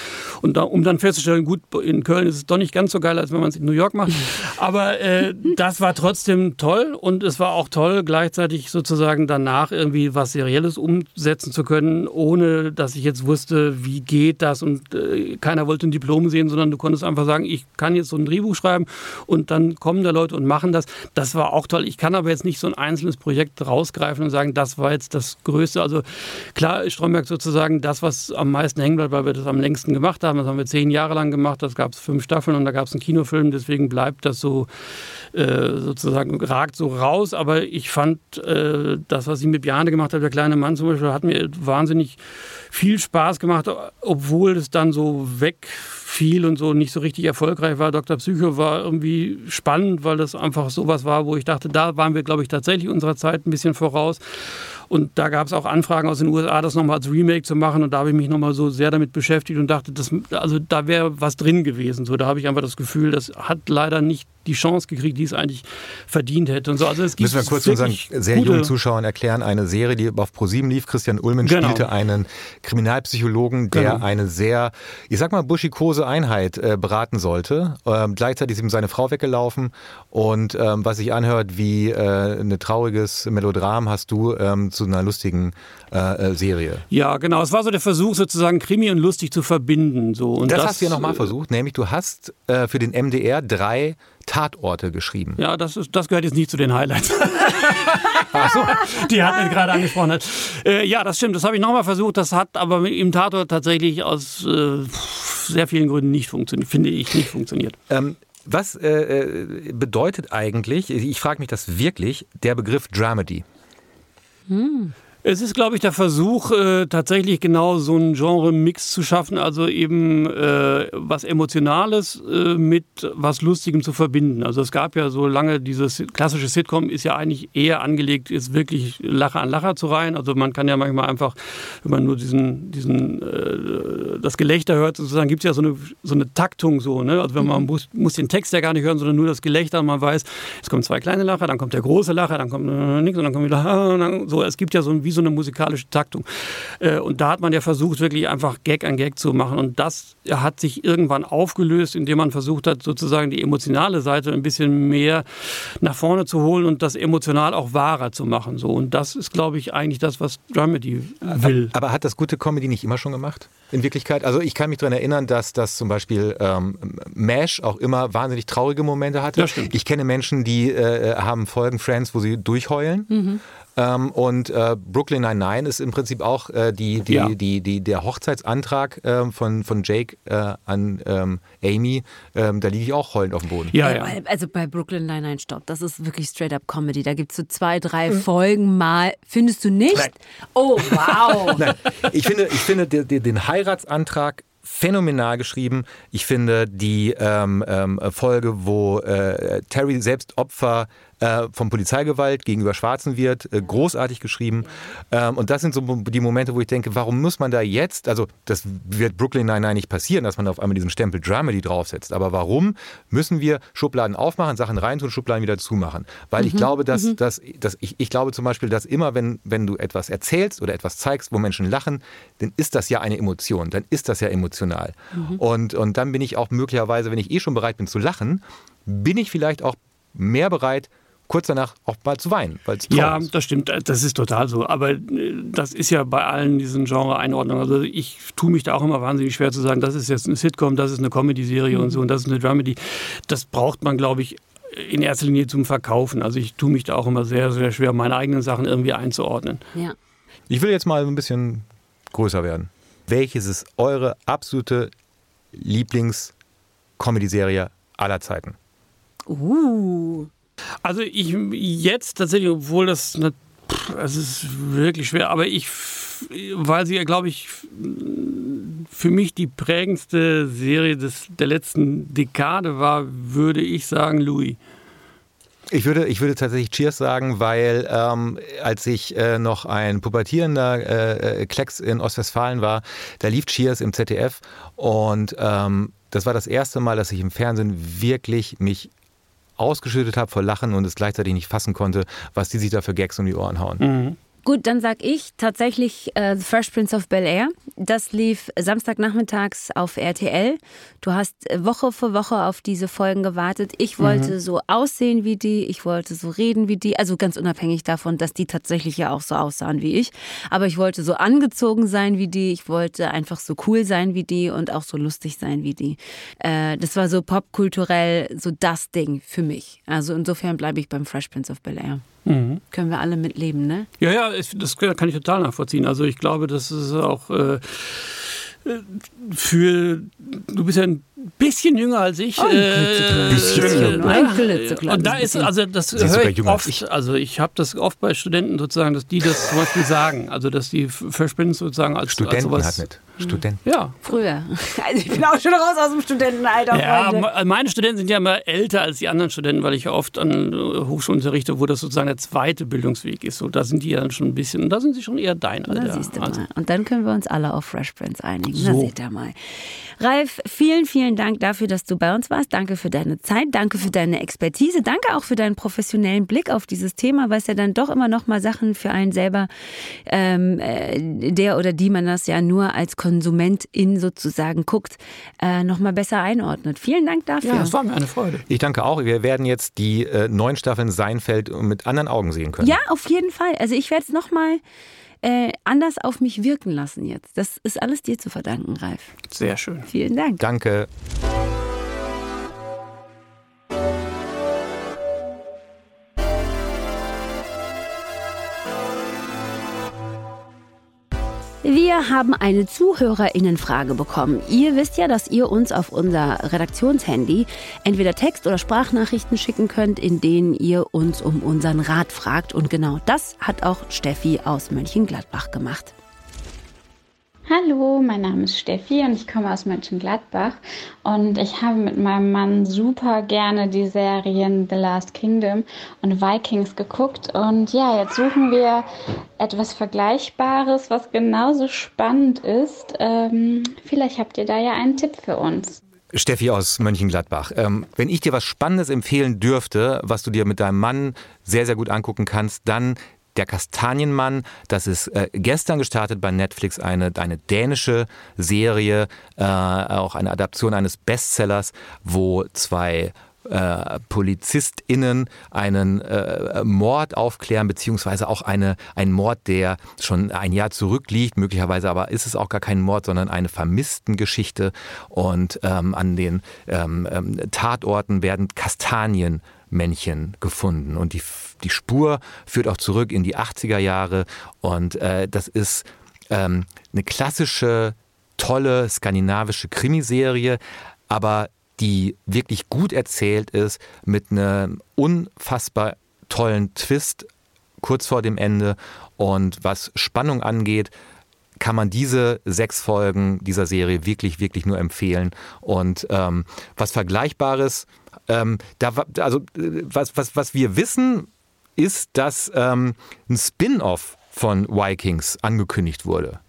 Und da, um dann festzustellen, gut, in Köln ist es doch nicht ganz so geil, als wenn man es in New York macht. *laughs* Aber äh, das war trotzdem toll und es war auch toll, gleichzeitig sozusagen danach irgendwie was Serielles umsetzen zu können, ohne dass ich jetzt wusste, wie geht das und äh, keiner wollte ein Diplom sehen, sondern du konntest einfach sagen, ich kann jetzt so ein Drehbuch schreiben und dann kommen da Leute und machen das. Das war auch toll. Ich kann aber jetzt nicht so ein einzelnes Projekt rausgreifen und sagen, das war jetzt das Größte. Also klar ist Stromberg sozusagen das, was am meisten hängen bleibt, weil wir das am längsten gemacht haben. Das haben wir zehn Jahre lang gemacht. Das gab es fünf Staffeln und da gab es einen Kinofilm. Deswegen bleibt das so äh, sozusagen, ragt so raus. Aber ich fand äh, das, was sie mit Bjane gemacht hat, der kleine Mann zum Beispiel, hat mir wahnsinnig viel Spaß gemacht, obwohl es dann so weg viel und so nicht so richtig erfolgreich war. Dr. Psycho war irgendwie spannend, weil das einfach sowas war, wo ich dachte, da waren wir, glaube ich, tatsächlich unserer Zeit ein bisschen voraus. Und da gab es auch Anfragen aus den USA, das nochmal als Remake zu machen. Und da habe ich mich nochmal so sehr damit beschäftigt und dachte, das, also da wäre was drin gewesen. So, da habe ich einfach das Gefühl, das hat leider nicht die Chance gekriegt, die es eigentlich verdient hätte. Und so. also es Müssen wir kurz unseren sehr jungen Zuschauern erklären, eine Serie, die auf ProSieben lief. Christian Ullmann genau. spielte einen Kriminalpsychologen, der genau. eine sehr, ich sag mal, buschikose Einheit äh, beraten sollte. Ähm, gleichzeitig ist ihm seine Frau weggelaufen und ähm, was sich anhört wie äh, ein trauriges Melodram, hast du ähm, zu einer lustigen äh, äh, Serie. Ja, genau. Es war so der Versuch, sozusagen Krimi und lustig zu verbinden. So. Und das, das hast du ja nochmal versucht, nämlich du hast äh, für den MDR drei Tatorte geschrieben. Ja, das, ist, das gehört jetzt nicht zu den Highlights. *laughs* Ach so. Die hat mir gerade angesprochen. Hat. Äh, ja, das stimmt. Das habe ich nochmal versucht. Das hat aber im Tatort tatsächlich aus äh, sehr vielen Gründen nicht funktioniert, finde ich, nicht funktioniert. Ähm, was äh, äh bedeutet eigentlich, ich frage mich das wirklich, der Begriff Dramedy? Hm. Es ist, glaube ich, der Versuch, äh, tatsächlich genau so einen Genre-Mix zu schaffen, also eben äh, was Emotionales äh, mit was Lustigem zu verbinden. Also es gab ja so lange dieses klassische Sitcom ist ja eigentlich eher angelegt, ist wirklich Lacher an Lacher zu reihen. Also man kann ja manchmal einfach, wenn man nur diesen, diesen äh, das Gelächter hört, sozusagen gibt es ja so eine, so eine Taktung so. Ne? Also wenn man mhm. muss, muss den Text ja gar nicht hören, sondern nur das Gelächter und man weiß, es kommen zwei kleine Lacher, dann kommt der große Lacher, dann kommt äh, nichts und dann kommt wieder *laughs* so. Es gibt ja so ein, wie so eine musikalische Taktung. Äh, und da hat man ja versucht, wirklich einfach Gag an Gag zu machen. Und das hat sich irgendwann aufgelöst, indem man versucht hat, sozusagen die emotionale Seite ein bisschen mehr nach vorne zu holen und das emotional auch wahrer zu machen. So. Und das ist, glaube ich, eigentlich das, was Dramedy will. Aber, aber hat das gute Comedy nicht immer schon gemacht? In Wirklichkeit? Also ich kann mich daran erinnern, dass das zum Beispiel ähm, MASH auch immer wahnsinnig traurige Momente hatte. Ich kenne Menschen, die äh, haben Folgen Friends, wo sie durchheulen. Mhm. Ähm, und äh, Brooklyn Nine-Nine ist im Prinzip auch äh, die, die, ja. die, die, der Hochzeitsantrag äh, von, von Jake äh, an ähm, Amy. Ähm, da liege ich auch heulend auf dem Boden. Ja, ja. Also bei Brooklyn Nine-Nine, stopp. Das ist wirklich straight-up Comedy. Da gibt es so zwei, drei mhm. Folgen mal. Findest du nicht? Nein. Oh, wow. *laughs* Nein. Ich finde, ich finde den, den Heiratsantrag phänomenal geschrieben. Ich finde die ähm, ähm, Folge, wo äh, Terry selbst Opfer äh, von Polizeigewalt gegenüber Schwarzen wird, äh, großartig geschrieben. Ähm, und das sind so die Momente, wo ich denke, warum muss man da jetzt, also das wird Brooklyn Nine-Nine nicht passieren, dass man auf einmal diesen Stempel Dramedy draufsetzt, aber warum müssen wir Schubladen aufmachen, Sachen reintun, Schubladen wieder zumachen? Weil mhm. ich glaube, dass, mhm. dass, dass ich, ich glaube zum Beispiel, dass immer, wenn, wenn du etwas erzählst oder etwas zeigst, wo Menschen lachen, dann ist das ja eine Emotion, dann ist das ja emotional. Mhm. Und, und dann bin ich auch möglicherweise, wenn ich eh schon bereit bin zu lachen, bin ich vielleicht auch mehr bereit, kurz danach auch mal zu weinen. Ja, ist. das stimmt, das ist total so. Aber äh, das ist ja bei allen diesen Genre-Einordnungen. Also ich tue mich da auch immer wahnsinnig schwer zu sagen, das ist jetzt eine Sitcom, das ist eine Comedy-Serie mhm. und so und das ist eine Dramedy. Das braucht man, glaube ich, in erster Linie zum Verkaufen. Also ich tue mich da auch immer sehr, sehr schwer, meine eigenen Sachen irgendwie einzuordnen. Ja. Ich will jetzt mal ein bisschen größer werden. Welches ist eure absolute Lieblings-Comedy-Serie aller Zeiten? Uh. Also ich jetzt tatsächlich, obwohl das, eine, es ist wirklich schwer, aber ich, weil sie ja, glaube ich, für mich die prägendste Serie des, der letzten Dekade war, würde ich sagen Louis. Ich würde, ich würde tatsächlich Cheers sagen, weil ähm, als ich äh, noch ein pubertierender äh, Klecks in Ostwestfalen war, da lief Cheers im ZDF und ähm, das war das erste Mal, dass ich im Fernsehen wirklich mich ausgeschüttet habe vor Lachen und es gleichzeitig nicht fassen konnte, was die sich da für Gags um die Ohren hauen. Mhm. Gut, dann sag ich tatsächlich äh, The Fresh Prince of Bel Air. Das lief Samstagnachmittags auf RTL. Du hast Woche für Woche auf diese Folgen gewartet. Ich wollte mhm. so aussehen wie die, ich wollte so reden wie die. Also ganz unabhängig davon, dass die tatsächlich ja auch so aussahen wie ich. Aber ich wollte so angezogen sein wie die. Ich wollte einfach so cool sein wie die und auch so lustig sein wie die. Äh, das war so popkulturell so das Ding für mich. Also insofern bleibe ich beim Fresh Prince of Bel Air. Mhm. Können wir alle mitleben, ne? Ja, ja, das kann ich total nachvollziehen. Also ich glaube, das ist auch äh, für, du bist ja ein bisschen jünger als ich. Ein äh, bisschen. Äh, und da ist, also das höre ich oft, ich. also ich habe das oft bei Studenten sozusagen, dass die das zum Beispiel sagen, also dass die Verspenden sozusagen als Studenten als sowas, hat nicht. Studenten. Ja. Früher. *laughs* Also ich bin auch schon raus aus dem Studentenalter. Ja, Freunde. meine Studenten sind ja immer älter als die anderen Studenten, weil ich oft an äh, Hochschulen unterrichte, wo das sozusagen der zweite Bildungsweg ist. So, da sind die ja dann schon ein bisschen, und da sind sie schon eher dein Alter. Da siehst du also. mal. Und dann können wir uns alle auf Fresh Prince einigen. So. Da seht ihr mal. Ralf, vielen, vielen Dank dafür, dass du bei uns warst. Danke für deine Zeit, danke für deine Expertise, danke auch für deinen professionellen Blick auf dieses Thema, weil es ja dann doch immer noch mal Sachen für einen selber, ähm, äh, der oder die man das ja nur als Konsumentin sozusagen guckt, äh, noch mal besser einordnet. Vielen Dank dafür. Ja, das war mir eine Freude. Ich danke auch. Wir werden jetzt die äh, neuen Staffeln Seinfeld mit anderen Augen sehen können. Ja, auf jeden Fall. Also ich werde es noch mal äh, anders auf mich wirken lassen jetzt. Das ist alles dir zu verdanken, Ralf. Sehr schön. Vielen Dank. Danke. Wir haben eine Zuhörerinnenfrage bekommen. Ihr wisst ja, dass ihr uns auf unser Redaktionshandy entweder Text- oder Sprachnachrichten schicken könnt, in denen ihr uns um unseren Rat fragt. Und genau das hat auch Steffi aus Mönchengladbach gemacht. Hallo, mein Name ist Steffi und ich komme aus Mönchengladbach und ich habe mit meinem Mann super gerne die Serien The Last Kingdom und Vikings geguckt und ja, jetzt suchen wir etwas Vergleichbares, was genauso spannend ist. Ähm, vielleicht habt ihr da ja einen Tipp für uns. Steffi aus Mönchengladbach. Ähm, wenn ich dir was Spannendes empfehlen dürfte, was du dir mit deinem Mann sehr, sehr gut angucken kannst, dann der Kastanienmann, das ist äh, gestern gestartet bei Netflix, eine, eine dänische Serie, äh, auch eine Adaption eines Bestsellers, wo zwei äh, PolizistInnen einen äh, Mord aufklären, beziehungsweise auch eine, einen Mord, der schon ein Jahr zurückliegt. Möglicherweise aber ist es auch gar kein Mord, sondern eine Vermisstengeschichte. Und ähm, an den ähm, ähm Tatorten werden Kastanien Männchen gefunden. Und die, die Spur führt auch zurück in die 80er Jahre. Und äh, das ist ähm, eine klassische, tolle skandinavische Krimiserie, aber die wirklich gut erzählt ist, mit einem unfassbar tollen Twist kurz vor dem Ende. Und was Spannung angeht, kann man diese sechs Folgen dieser Serie wirklich, wirklich nur empfehlen. Und ähm, was Vergleichbares, ähm, da, also was, was, was wir wissen, ist, dass ähm, ein Spin-off von Vikings angekündigt wurde.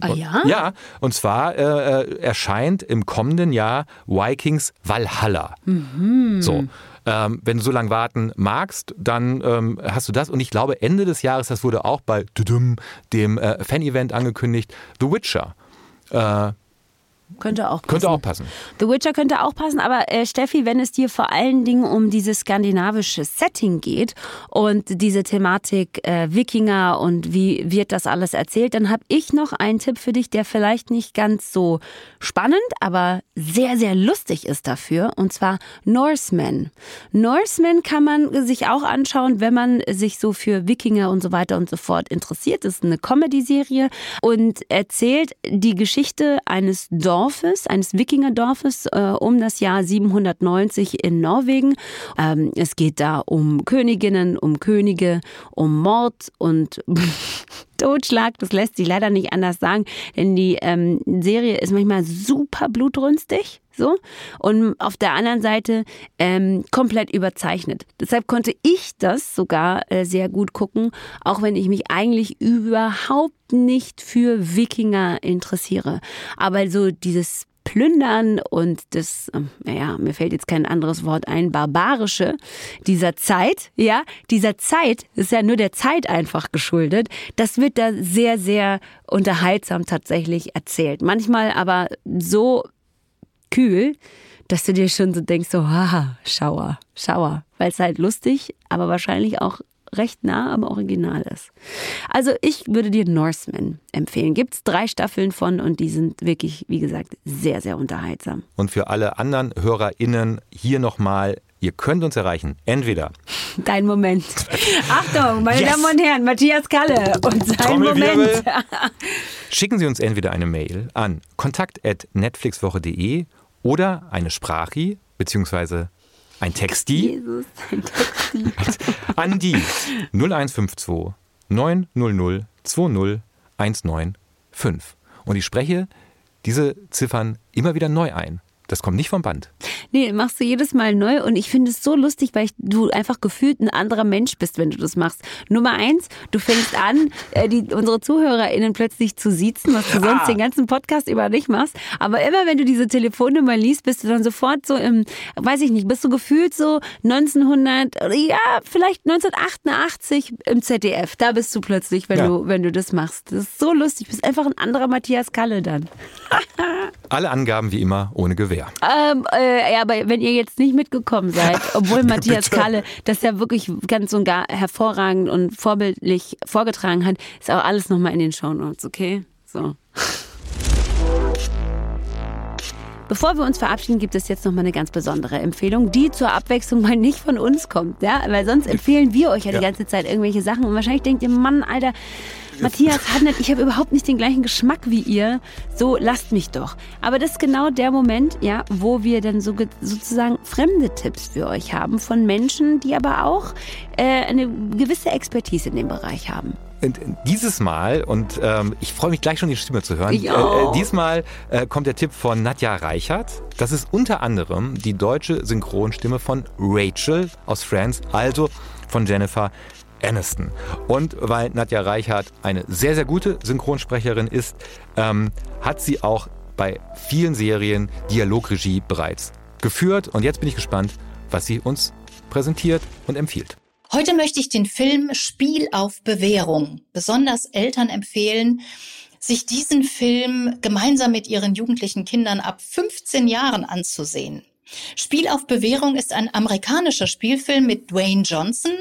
Ah ja? Ja, und zwar äh, äh, erscheint im kommenden Jahr Vikings Valhalla. Mhm. So. Ähm, wenn du so lange warten magst, dann ähm, hast du das. Und ich glaube, Ende des Jahres, das wurde auch bei dem äh, Fan-Event angekündigt, The Witcher. Äh, Könnte auch passen. Könnte auch passen. The Witcher könnte auch passen, aber äh, Steffi, wenn es dir vor allen Dingen um dieses skandinavische Setting geht und diese Thematik äh, Wikinger und wie wird das alles erzählt, dann habe ich noch einen Tipp für dich, der vielleicht nicht ganz so spannend, aber sehr, sehr lustig ist dafür, und zwar Norsemen. Norsemen kann man sich auch anschauen, wenn man sich so für Wikinger und so weiter und so fort interessiert. Das ist eine Comedy-Serie und erzählt die Geschichte eines Dorfes, Dorfes, eines Wikingerdorfes äh, um das Jahr 790 in Norwegen. Ähm, es geht da um Königinnen, um Könige, um Mord und *laughs* Totschlag. Das lässt sich leider nicht anders sagen, denn die ähm, Serie ist manchmal super blutrünstig. So. Und auf der anderen Seite ähm, komplett überzeichnet. Deshalb konnte ich das sogar äh, sehr gut gucken, auch wenn ich mich eigentlich überhaupt nicht für Wikinger interessiere. Aber so dieses Plündern und das, ähm, naja, mir fällt jetzt kein anderes Wort ein, barbarische dieser Zeit, ja, dieser Zeit, ist ja nur der Zeit einfach geschuldet, das wird da sehr, sehr unterhaltsam tatsächlich erzählt. Manchmal aber so kühl, dass du dir schon so denkst, so, haha, Schauer, Schauer, weil es halt lustig, aber wahrscheinlich auch recht nah am Original ist. Also ich würde dir Norseman empfehlen. Gibt es drei Staffeln von und die sind wirklich, wie gesagt, sehr, sehr unterhaltsam. Und für alle anderen HörerInnen hier nochmal Ihr könnt uns erreichen. Entweder. Dein Moment. *laughs* Achtung, meine yes. Damen und Herren, Matthias Kalle und sein Moment. Schicken Sie uns entweder eine Mail an kontakt.netflixwoche.de oder eine Sprachi bzw. Ein Texti. Jesus, ein Texti. An die 0152 900 20 195. Und ich spreche diese Ziffern immer wieder neu ein. Das kommt nicht vom Band. Nee, machst du jedes Mal neu und ich finde es so lustig, weil ich, du einfach gefühlt ein anderer Mensch bist, wenn du das machst. Nummer eins, du fängst an, äh, die, unsere ZuhörerInnen plötzlich zu siezen, was du sonst ah. den ganzen Podcast über nicht machst. Aber immer wenn du diese Telefonnummer liest, bist du dann sofort so im, weiß ich nicht, bist du gefühlt so 1900, ja, vielleicht 1988 im ZDF. Da bist du plötzlich, wenn, ja. du, wenn du das machst. Das ist so lustig. Du bist einfach ein anderer Matthias Kalle dann. Alle Angaben wie immer ohne Gewehr. Ähm, äh, ja, aber wenn ihr jetzt nicht mitgekommen seid, *laughs* obwohl Matthias Kalle das ja wirklich ganz und gar hervorragend und vorbildlich vorgetragen hat, ist auch alles nochmal in den Shownotes, okay? So. Bevor wir uns verabschieden, gibt es jetzt noch mal eine ganz besondere Empfehlung, die zur Abwechslung mal nicht von uns kommt, ja, weil sonst empfehlen wir euch ja, ja. die ganze Zeit irgendwelche Sachen und wahrscheinlich denkt ihr, Mann, Alter, Matthias hat nicht, ich habe überhaupt nicht den gleichen Geschmack wie ihr. So lasst mich doch. Aber das ist genau der Moment, ja, wo wir dann so, sozusagen fremde Tipps für euch haben von Menschen, die aber auch äh, eine gewisse Expertise in dem Bereich haben. Und dieses Mal, und ähm, ich freue mich gleich schon, die Stimme zu hören, äh, äh, diesmal äh, kommt der Tipp von Nadja Reichert. Das ist unter anderem die deutsche Synchronstimme von Rachel aus Friends, also von Jennifer Aniston. Und weil Nadja Reichert eine sehr, sehr gute Synchronsprecherin ist, ähm, hat sie auch bei vielen Serien Dialogregie bereits geführt. Und jetzt bin ich gespannt, was sie uns präsentiert und empfiehlt. Heute möchte ich den Film Spiel auf Bewährung besonders Eltern empfehlen, sich diesen Film gemeinsam mit ihren jugendlichen Kindern ab 15 Jahren anzusehen. Spiel auf Bewährung ist ein amerikanischer Spielfilm mit Dwayne Johnson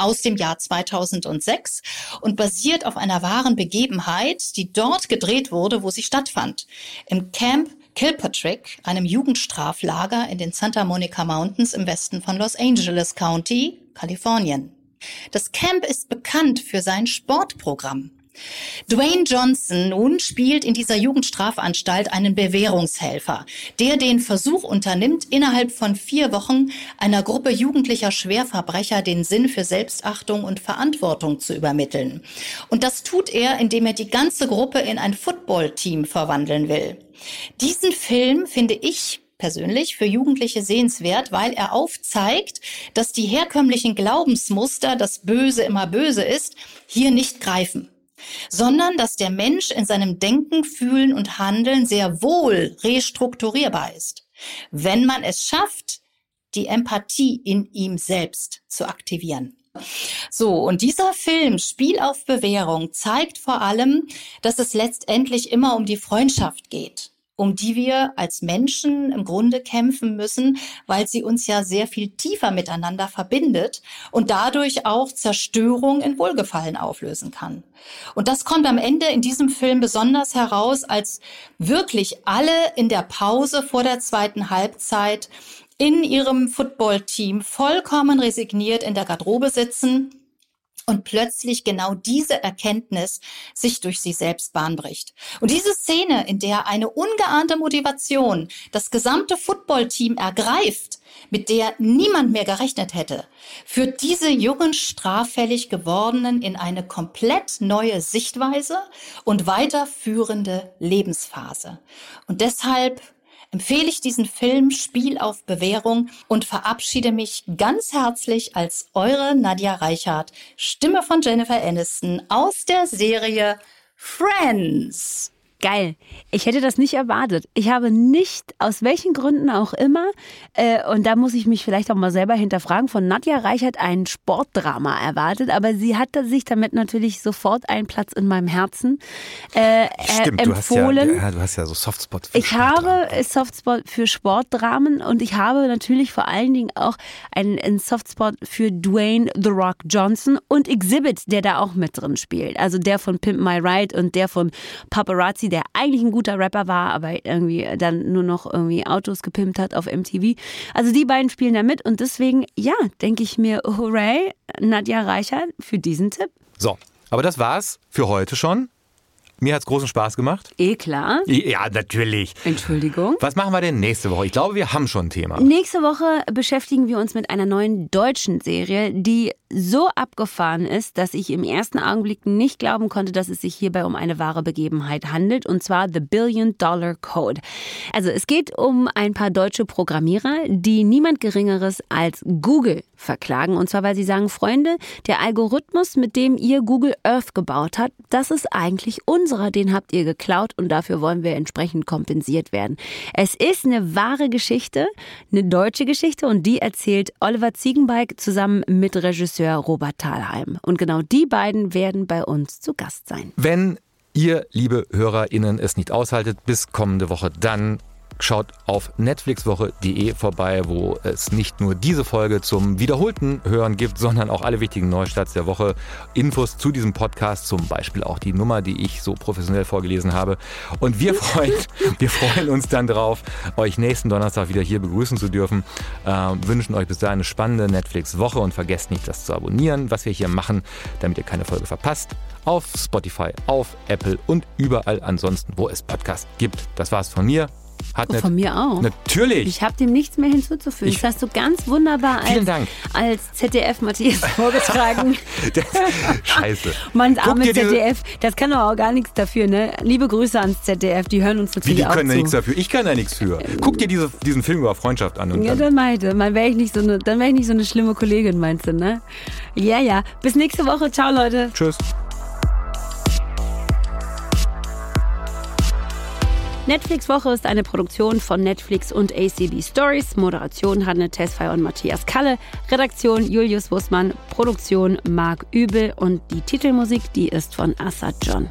aus dem Jahr 2006 und basiert auf einer wahren Begebenheit, die dort gedreht wurde, wo sie stattfand. Im Camp Kilpatrick, einem Jugendstraflager in den Santa Monica Mountains im Westen von Los Angeles County, Kalifornien. Das Camp ist bekannt für sein Sportprogramm. Dwayne Johnson nun spielt in dieser Jugendstrafanstalt einen Bewährungshelfer, der den Versuch unternimmt, innerhalb von vier Wochen einer Gruppe jugendlicher Schwerverbrecher den Sinn für Selbstachtung und Verantwortung zu übermitteln. Und das tut er, indem er die ganze Gruppe in ein Footballteam verwandeln will. Diesen Film finde ich persönlich für Jugendliche sehenswert, weil er aufzeigt, dass die herkömmlichen Glaubensmuster, dass Böse immer böse ist, hier nicht greifen sondern dass der Mensch in seinem Denken, Fühlen und Handeln sehr wohl restrukturierbar ist, wenn man es schafft, die Empathie in ihm selbst zu aktivieren. So, und dieser Film Spiel auf Bewährung zeigt vor allem, dass es letztendlich immer um die Freundschaft geht um die wir als Menschen im Grunde kämpfen müssen, weil sie uns ja sehr viel tiefer miteinander verbindet und dadurch auch Zerstörung in Wohlgefallen auflösen kann. Und das kommt am Ende in diesem Film besonders heraus, als wirklich alle in der Pause vor der zweiten Halbzeit in ihrem Footballteam vollkommen resigniert in der Garderobe sitzen und plötzlich genau diese Erkenntnis sich durch sie selbst bahnbricht. Und diese Szene, in der eine ungeahnte Motivation das gesamte Footballteam ergreift, mit der niemand mehr gerechnet hätte, führt diese jungen straffällig gewordenen in eine komplett neue Sichtweise und weiterführende Lebensphase. Und deshalb empfehle ich diesen Film Spiel auf Bewährung und verabschiede mich ganz herzlich als eure Nadja Reichert, Stimme von Jennifer Aniston aus der Serie Friends. Geil. Ich hätte das nicht erwartet. Ich habe nicht, aus welchen Gründen auch immer, äh, und da muss ich mich vielleicht auch mal selber hinterfragen, von Nadja Reichert ein Sportdrama erwartet, aber sie hatte sich damit natürlich sofort einen Platz in meinem Herzen äh, Stimmt, empfohlen. Du hast, ja, du hast ja so Softspot für Ich habe Softspot für Sportdramen und ich habe natürlich vor allen Dingen auch einen, einen Softspot für Dwayne The Rock Johnson und Exhibit, der da auch mit drin spielt. Also der von Pimp My Ride und der von Paparazzi der eigentlich ein guter Rapper war, aber irgendwie dann nur noch irgendwie Autos gepimpt hat auf MTV. Also die beiden spielen da mit und deswegen, ja, denke ich mir, hooray, Nadja Reichert für diesen Tipp. So, aber das war's für heute schon. Mir hat's großen Spaß gemacht. Eh klar. Ja, natürlich. Entschuldigung. Was machen wir denn nächste Woche? Ich glaube, wir haben schon ein Thema. Nächste Woche beschäftigen wir uns mit einer neuen deutschen Serie, die so abgefahren ist, dass ich im ersten Augenblick nicht glauben konnte, dass es sich hierbei um eine wahre Begebenheit handelt, und zwar The Billion Dollar Code. Also es geht um ein paar deutsche Programmierer, die niemand Geringeres als Google verklagen. Und zwar, weil sie sagen, Freunde, der Algorithmus, mit dem ihr Google Earth gebaut habt, das ist eigentlich unserer, den habt ihr geklaut und dafür wollen wir entsprechend kompensiert werden. Es ist eine wahre Geschichte, eine deutsche Geschichte und die erzählt Oliver Ziegenbeik zusammen mit Regisseur Robert Thalheim. Und genau die beiden werden bei uns zu Gast sein. Wenn ihr, liebe HörerInnen, es nicht aushaltet bis kommende Woche, dann Schaut auf netflixwoche.de vorbei, wo es nicht nur diese Folge zum wiederholten Hören gibt, sondern auch alle wichtigen Neustarts der Woche. Infos zu diesem Podcast, zum Beispiel auch die Nummer, die ich so professionell vorgelesen habe. Und wir freuen, *laughs* wir freuen uns dann drauf, euch nächsten Donnerstag wieder hier begrüßen zu dürfen. Äh, wünschen euch bis dahin eine spannende Netflix-Woche und vergesst nicht, das zu abonnieren, was wir hier machen, damit ihr keine Folge verpasst. Auf Spotify, auf Apple und überall ansonsten, wo es Podcasts gibt. Das war's von mir. Hat oh, von mir auch. Natürlich. Ich habe dem nichts mehr hinzuzufügen. Ich, das hast du ganz wunderbar als, als ZDF Matthias *laughs* vorgetragen. *laughs* scheiße. Manns arme ZDF, das kann doch auch gar nichts dafür, ne? Liebe Grüße ans ZDF, die hören uns natürlich Wie, die auch können da nichts dafür. Ich kann da nichts für. Guck dir diese, diesen Film über Freundschaft an. Und ja, dann meinte, dann wäre ich nicht so eine, dann wäre ich nicht so eine schlimme Kollegin, meinst du, ne? Ja, ja. Bis nächste Woche. Ciao, Leute. Tschüss. Netflix Woche ist eine Produktion von Netflix und ACB Stories. Moderation Hanne Tesfay und Matthias Kalle. Redaktion Julius Wussmann. Produktion Marc Übel. Und die Titelmusik, die ist von Assad John.